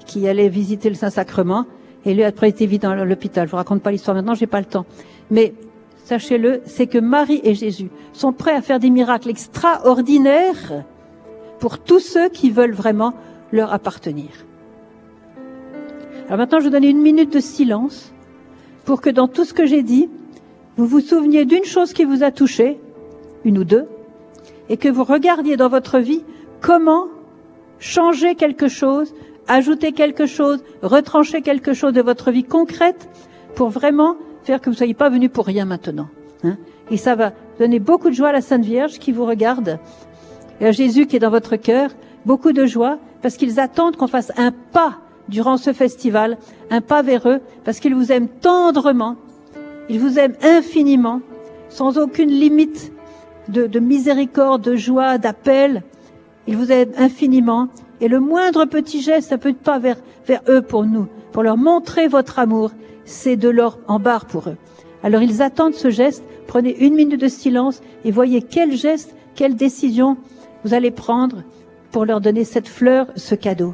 qui allait visiter le Saint-Sacrement et lui après été vite dans l'hôpital. Je vous raconte pas l'histoire maintenant, j'ai pas le temps. Mais sachez-le, c'est que Marie et Jésus sont prêts à faire des miracles extraordinaires pour tous ceux qui veulent vraiment leur appartenir. Alors maintenant, je vous donne une minute de silence pour que dans tout ce que j'ai dit, vous vous souveniez d'une chose qui vous a touché, une ou deux, et que vous regardiez dans votre vie comment changer quelque chose, ajouter quelque chose, retrancher quelque chose de votre vie concrète pour vraiment faire que vous ne soyez pas venu pour rien maintenant. hein. Et ça va donner beaucoup de joie à la Sainte Vierge qui vous regarde et à Jésus qui est dans votre cœur, beaucoup de joie parce qu'ils attendent qu'on fasse un pas durant ce festival, un pas vers eux, parce qu'ils vous aiment tendrement, ils vous aiment infiniment, sans aucune limite de, de miséricorde, de joie, d'appel. Ils vous aiment infiniment. Et le moindre petit geste, un de pas vers, vers eux pour nous, pour leur montrer votre amour, c'est de l'or en barre pour eux. Alors ils attendent ce geste. Prenez une minute de silence et voyez quel geste, quelle décision vous allez prendre pour leur donner cette fleur, ce cadeau.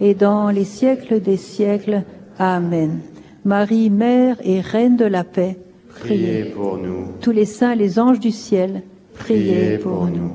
et dans les siècles des siècles. Amen. Marie, Mère et Reine de la paix, Priez pour nous. tous les saints et les anges du ciel, priez, Priez pour pour nous. nous.